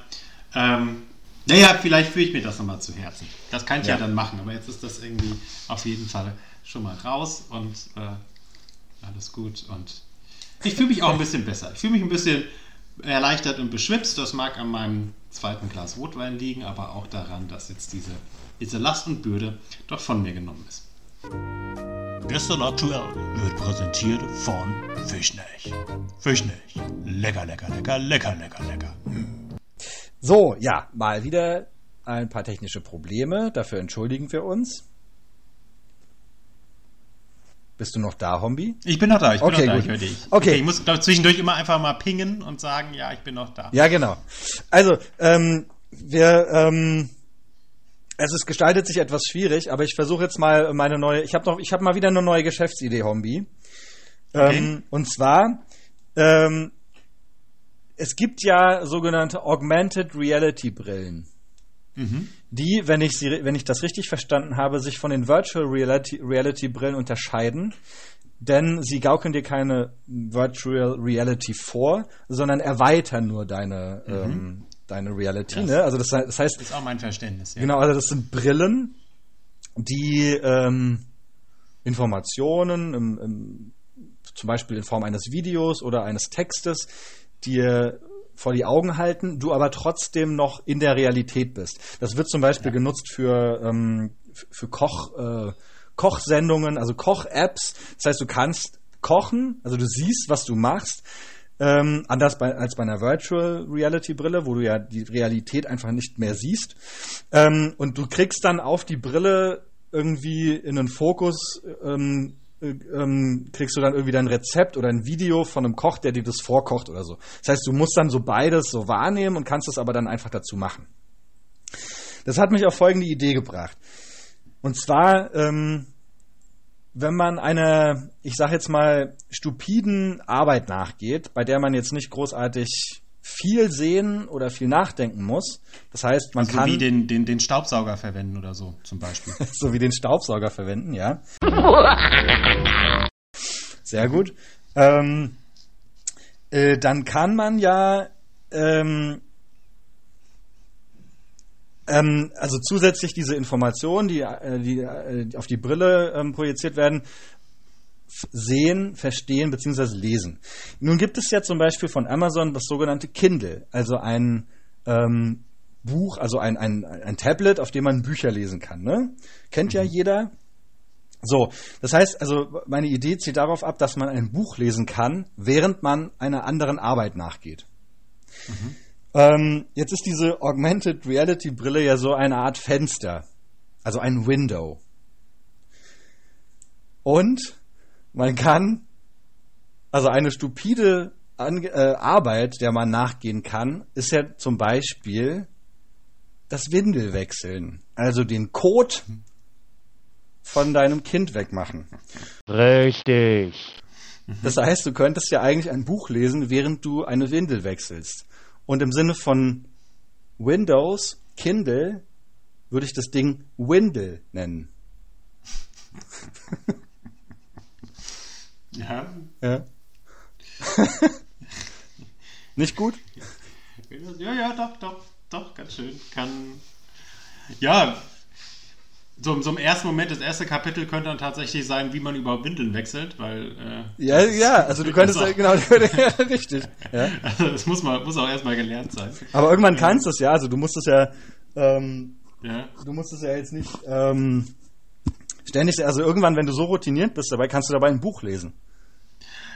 Ähm, naja, vielleicht führe ich mir das nochmal zu Herzen. Das kann ich ja. Ja. dann machen, aber jetzt ist das irgendwie auf jeden Fall schon mal raus und äh, alles gut. Und ich fühle mich auch ein bisschen besser. Ich fühle mich ein bisschen erleichtert und beschwipst. Das mag an meinem zweiten Glas Rotwein liegen, aber auch daran, dass jetzt diese, diese Last und Bürde doch von mir genommen ist. Gestern aktuell wird präsentiert von Fischnech. Fischnech. Lecker, lecker, lecker, lecker, lecker, lecker. So, ja, mal wieder ein paar technische Probleme. Dafür entschuldigen wir uns. Bist du noch da, Hombi? Ich bin noch da, ich bin Okay, noch da, gut. ich höre dich. Okay. ich muss, glaube zwischendurch immer einfach mal pingen und sagen, ja, ich bin noch da. Ja, genau. Also, ähm, wir, ähm, es ist, gestaltet sich etwas schwierig, aber ich versuche jetzt mal meine neue, ich habe noch, ich habe mal wieder eine neue Geschäftsidee, Hombi. Okay. Ähm, und zwar, ähm, es gibt ja sogenannte Augmented Reality Brillen, die, wenn ich sie, wenn ich das richtig verstanden habe, sich von den Virtual Reality, Reality Brillen unterscheiden. Denn sie gaukeln dir keine Virtual Reality vor, sondern erweitern nur deine, ähm, deine Reality. Das- Ne? Also das, das heißt, Ist auch mein Verständnis. Ja. Genau, also das sind Brillen, die ähm, Informationen, im, im, zum Beispiel in Form eines Videos oder eines Textes, dir vor die Augen halten, du aber trotzdem noch in der Realität bist. Das wird zum Beispiel genutzt für, ähm, für Koch, äh, Kochsendungen, also Koch-Apps. Das heißt, du kannst kochen, also du siehst, was du machst, ähm, anders bei, als bei einer Virtual Reality Brille, wo du ja die Realität einfach nicht mehr siehst. Ähm, und du kriegst dann auf die Brille irgendwie in den Fokus, ähm, äh, ähm, kriegst du dann irgendwie dein Rezept oder ein Video von einem Koch, der dir das vorkocht oder so. Das heißt, du musst dann so beides so wahrnehmen und kannst es aber dann einfach dazu machen. Das hat mich auf folgende Idee gebracht. Und zwar, ähm, wenn man einer, ich sag jetzt mal, stupiden Arbeit nachgeht, bei der man jetzt nicht großartig viel sehen oder viel nachdenken muss. Das heißt, man Also kann wie den, den, den Staubsauger verwenden oder so zum Beispiel. so wie den Staubsauger verwenden, ja. Sehr gut. Ähm, äh, dann kann man ja ähm, ähm, also zusätzlich diese Informationen, die, äh, die, äh, auf die Brille ähm, projiziert werden, sehen, verstehen bzw. lesen. Nun gibt es ja zum Beispiel von Amazon das sogenannte Kindle, also ein ähm, Buch, also ein, ein, ein Tablet, auf dem man Bücher lesen kann. Ne? Kennt ja jeder. So, das heißt, also meine Idee zielt darauf ab, dass man ein Buch lesen kann, während man einer anderen Arbeit nachgeht. Ähm, jetzt ist diese Augmented Reality Brille ja so eine Art Fenster, also ein Window. Und man kann, also eine stupide Ange äh, Arbeit, der man nachgehen kann, ist ja zum Beispiel das Windelwechseln. Also den Code von deinem Kind wegmachen. Richtig. Das heißt, du könntest ja eigentlich ein Buch lesen, während du eine Windel wechselst. Und im Sinne von Windows, Kindle, würde ich das Ding Windle nennen. ja. Ja. Nicht gut? Ja, ja, doch, doch, doch, ganz schön. Kann. Ja, so, so im ersten Moment, das erste Kapitel könnte dann tatsächlich sein, wie man überhaupt Windeln wechselt, weil. Äh, Ja, ja, also du könntest das genau, richtig. Ja. Also das muss, man, muss auch erstmal gelernt sein. Aber irgendwann kannst du es ja, also du musst es ja, ähm, Ja. du musst es ja jetzt nicht ähm, ständig, also irgendwann, wenn du so routiniert bist dabei, kannst du dabei ein Buch lesen.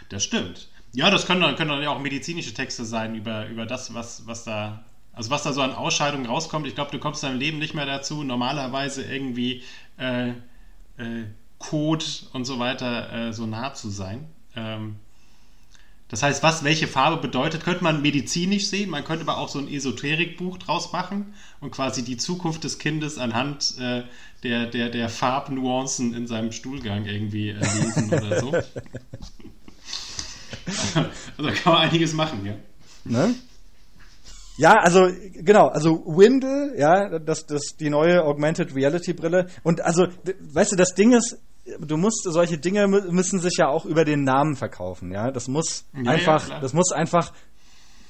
Das stimmt. Ja, das können dann, können dann ja auch medizinische Texte sein über, über das, was, was da. Also was da so an Ausscheidungen rauskommt. Ich glaube, du kommst deinem Leben nicht mehr dazu, normalerweise irgendwie äh, äh, Code und so weiter äh, so nah zu sein. Ähm, Das heißt, was welche Farbe bedeutet, könnte man medizinisch sehen. Man könnte aber auch so ein Esoterikbuch draus machen und quasi die Zukunft des Kindes anhand äh, der, der, der Farbnuancen in seinem Stuhlgang irgendwie äh, lesen oder so. also kann man einiges machen, ja. Ne? Ja, also genau, also Windle, ja, das, das die neue Augmented Reality Brille und also weißt du, das Ding ist, du musst solche Dinge mü- müssen sich ja auch über den Namen verkaufen, ja? Das muss Ja, ja, einfach, klar. das muss einfach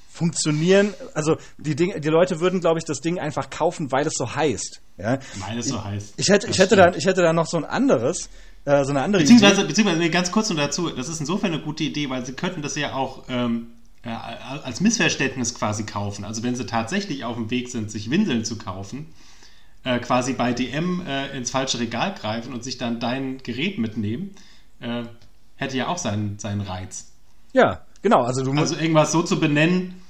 funktionieren. Also die Dinge, die Leute würden, glaube ich, das Ding einfach kaufen, weil es so heißt, ja? Weil es so heißt. Ich hätte, Das ich hätte stimmt. da, ich hätte da noch so ein anderes, äh, so eine andere Beziehungsweise, Idee. beziehungsweise nee, ganz kurz noch dazu, das ist insofern eine gute Idee, weil sie könnten das ja auch ähm, äh, als Missverständnis quasi kaufen. Also wenn sie tatsächlich auf dem Weg sind, sich Windeln zu kaufen, äh, quasi bei DM äh, ins falsche Regal greifen und sich dann dein Gerät mitnehmen, äh, hätte ja auch seinen, seinen Reiz. Ja, genau. Also du. Also irgendwas so zu benennen,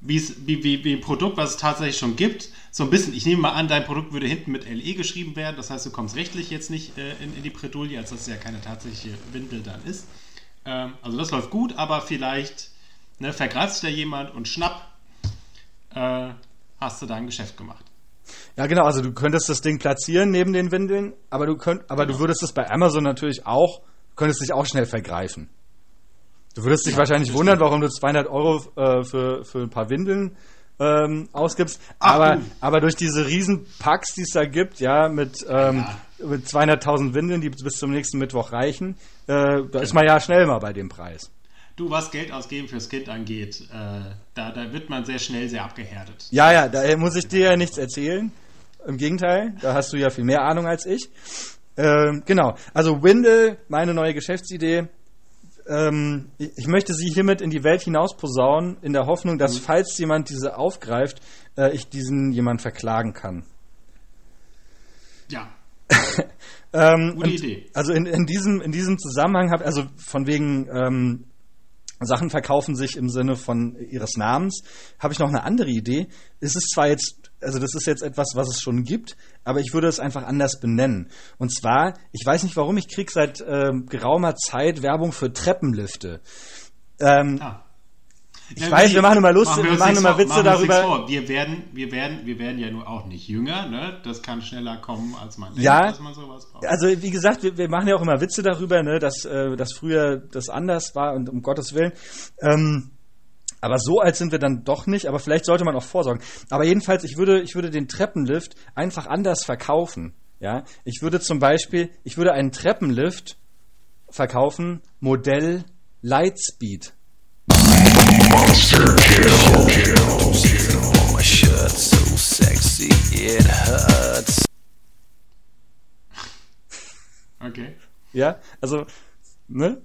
wie, wie, wie, ein Produkt, was es tatsächlich schon gibt. So ein bisschen, ich nehme mal an, dein Produkt würde hinten mit LE geschrieben werden. Das heißt, du kommst rechtlich jetzt nicht äh, in, in die Bredouille, als dass es ja keine tatsächliche Windel dann ist. Ähm, also das läuft gut, aber vielleicht ne, sich da jemand und schnapp, äh, hast du dein Geschäft gemacht. Ja, genau, also du könntest das Ding platzieren neben den Windeln, aber du könnt, aber du würdest es bei Amazon natürlich auch, könntest dich auch schnell vergreifen. Du würdest dich wahrscheinlich wundern, warum du 200 Euro äh, für, für ein paar Windeln ähm, ausgibst, Ach, aber, du. aber durch diese riesen Packs, die es da gibt, ja, mit, ähm, mit 200.000 Windeln, die bis zum nächsten Mittwoch reichen, äh, da ist man ja schnell mal bei dem Preis. Du, was Geld ausgeben fürs Kind angeht, äh, da, da wird man sehr schnell sehr abgehärtet. Ja, ja, da muss ich dir ja nichts erzählen. Im Gegenteil, da hast du ja viel mehr Ahnung als ich. Ähm, genau, also Windle, meine neue Geschäftsidee. Ähm, ich möchte sie hiermit in die Welt hinaus posaunen, in der Hoffnung, dass, falls jemand diese aufgreift, äh, ich diesen jemand verklagen kann. Ja, Ähm, Gute Idee. Also in, in, diesem, in diesem Zusammenhang habe also von wegen ähm, Sachen verkaufen sich im Sinne von ihres Namens, habe ich noch eine andere Idee. Es ist zwar jetzt, also das ist jetzt etwas, was es schon gibt, aber ich würde es einfach anders benennen. Und zwar, ich weiß nicht warum, ich kriege seit ähm, geraumer Zeit Werbung für Treppenlifte. Ähm, Ah. Ich weiß, wir machen immer Lust- wir uns machen immer Witze machen wir darüber. Wir werden, wir werden, wir werden ja nur auch nicht jünger, ne? Das kann schneller kommen, als man denkt, Ja. dass man sowas braucht. Also wie gesagt, wir, wir machen ja auch immer Witze darüber, ne, dass, äh, dass früher das anders war und um Gottes Willen. Ähm, aber so alt sind wir dann doch nicht, aber vielleicht sollte man auch vorsorgen. Aber jedenfalls, ich würde, ich würde den Treppenlift einfach anders verkaufen. Ja, ich würde zum Beispiel, ich würde einen Treppenlift verkaufen, Modell Lightspeed. Okay. Ja, also, ne?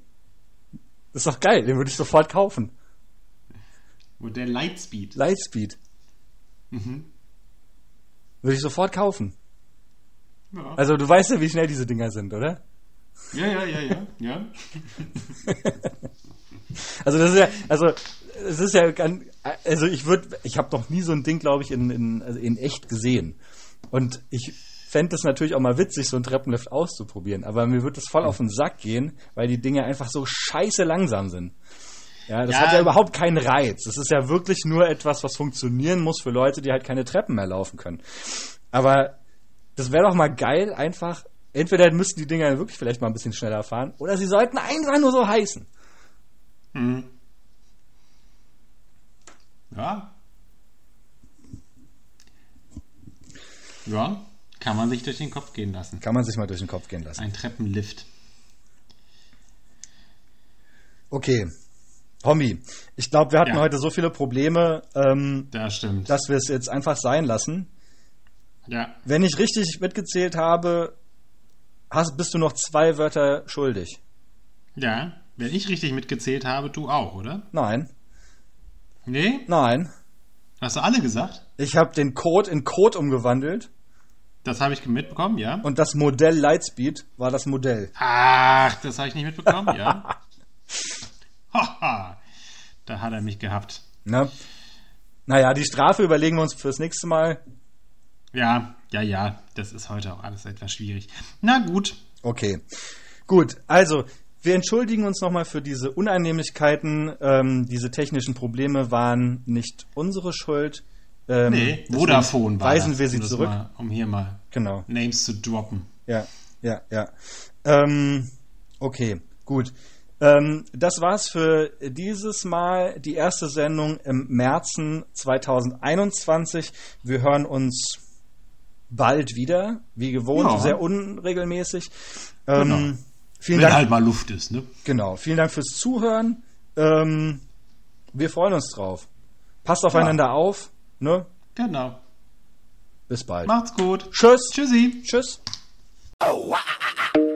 Das ist doch geil, den würde ich sofort kaufen. Modell Lightspeed. Lightspeed. Mhm. Würde ich sofort kaufen. Ja. Also du weißt ja, wie schnell diese Dinger sind, oder? ja, ja, ja, ja, ja. Also das ist ja, also es ist ja ganz, also ich würde, ich habe noch nie so ein Ding, glaube ich, in, in, also in echt gesehen. Und ich fände es natürlich auch mal witzig, so ein Treppenlift auszuprobieren. Aber mir wird das voll auf den Sack gehen, weil die Dinge einfach so scheiße langsam sind. Ja, das Ja. hat ja überhaupt keinen Reiz. Das ist ja wirklich nur etwas, was funktionieren muss für Leute, die halt keine Treppen mehr laufen können. Aber das wäre doch mal geil, einfach. Entweder müssten die Dinger wirklich vielleicht mal ein bisschen schneller fahren, oder sie sollten einfach nur so heißen. Mhm. Ja. Ja, kann man sich durch den Kopf gehen lassen. Kann man sich mal durch den Kopf gehen lassen. Ein Treppenlift. Okay. Hombi, ich glaube, wir hatten Ja. heute so viele Probleme, ähm, Das stimmt. dass wir es jetzt einfach sein lassen. ja. Wenn ich richtig mitgezählt habe, hast, bist du noch zwei Wörter schuldig. Ja. Wenn ich richtig mitgezählt habe, du auch, oder? Nein, Nee? nein. Hast du alle gesagt? Ich habe den Code in Code umgewandelt Das habe ich mitbekommen, ja. und das Modell Lightspeed war das Modell. Ach, das habe ich nicht mitbekommen, ja. Haha. da hat er mich gehabt. Ne? Naja, die Strafe überlegen wir uns fürs nächste Mal. Ja, ja, ja. Das ist heute auch alles etwas schwierig. Na gut. Okay. Gut, also wir entschuldigen uns nochmal für diese Unannehmlichkeiten. Ähm, diese technischen Probleme waren nicht unsere Schuld. Ähm, Nee, Vodafone war Weisen das, wir um sie das zurück. Mal, um hier mal Genau. Names zu droppen. Ja, ja, ja. Ähm, okay, gut. Ähm, das war's für dieses Mal. Die erste Sendung im März 2021. Wir hören uns bald wieder, wie gewohnt, Ja. sehr unregelmäßig. Ähm, Genau. Vielen Wenn Dank. halt mal Luft ist, ne? Genau, vielen Dank fürs Zuhören. Ähm, wir freuen uns drauf. Passt aufeinander auf. Ne? Genau. Bis bald. Macht's gut. Tschüss. Tschüssi. Tschüss. Oh, wow.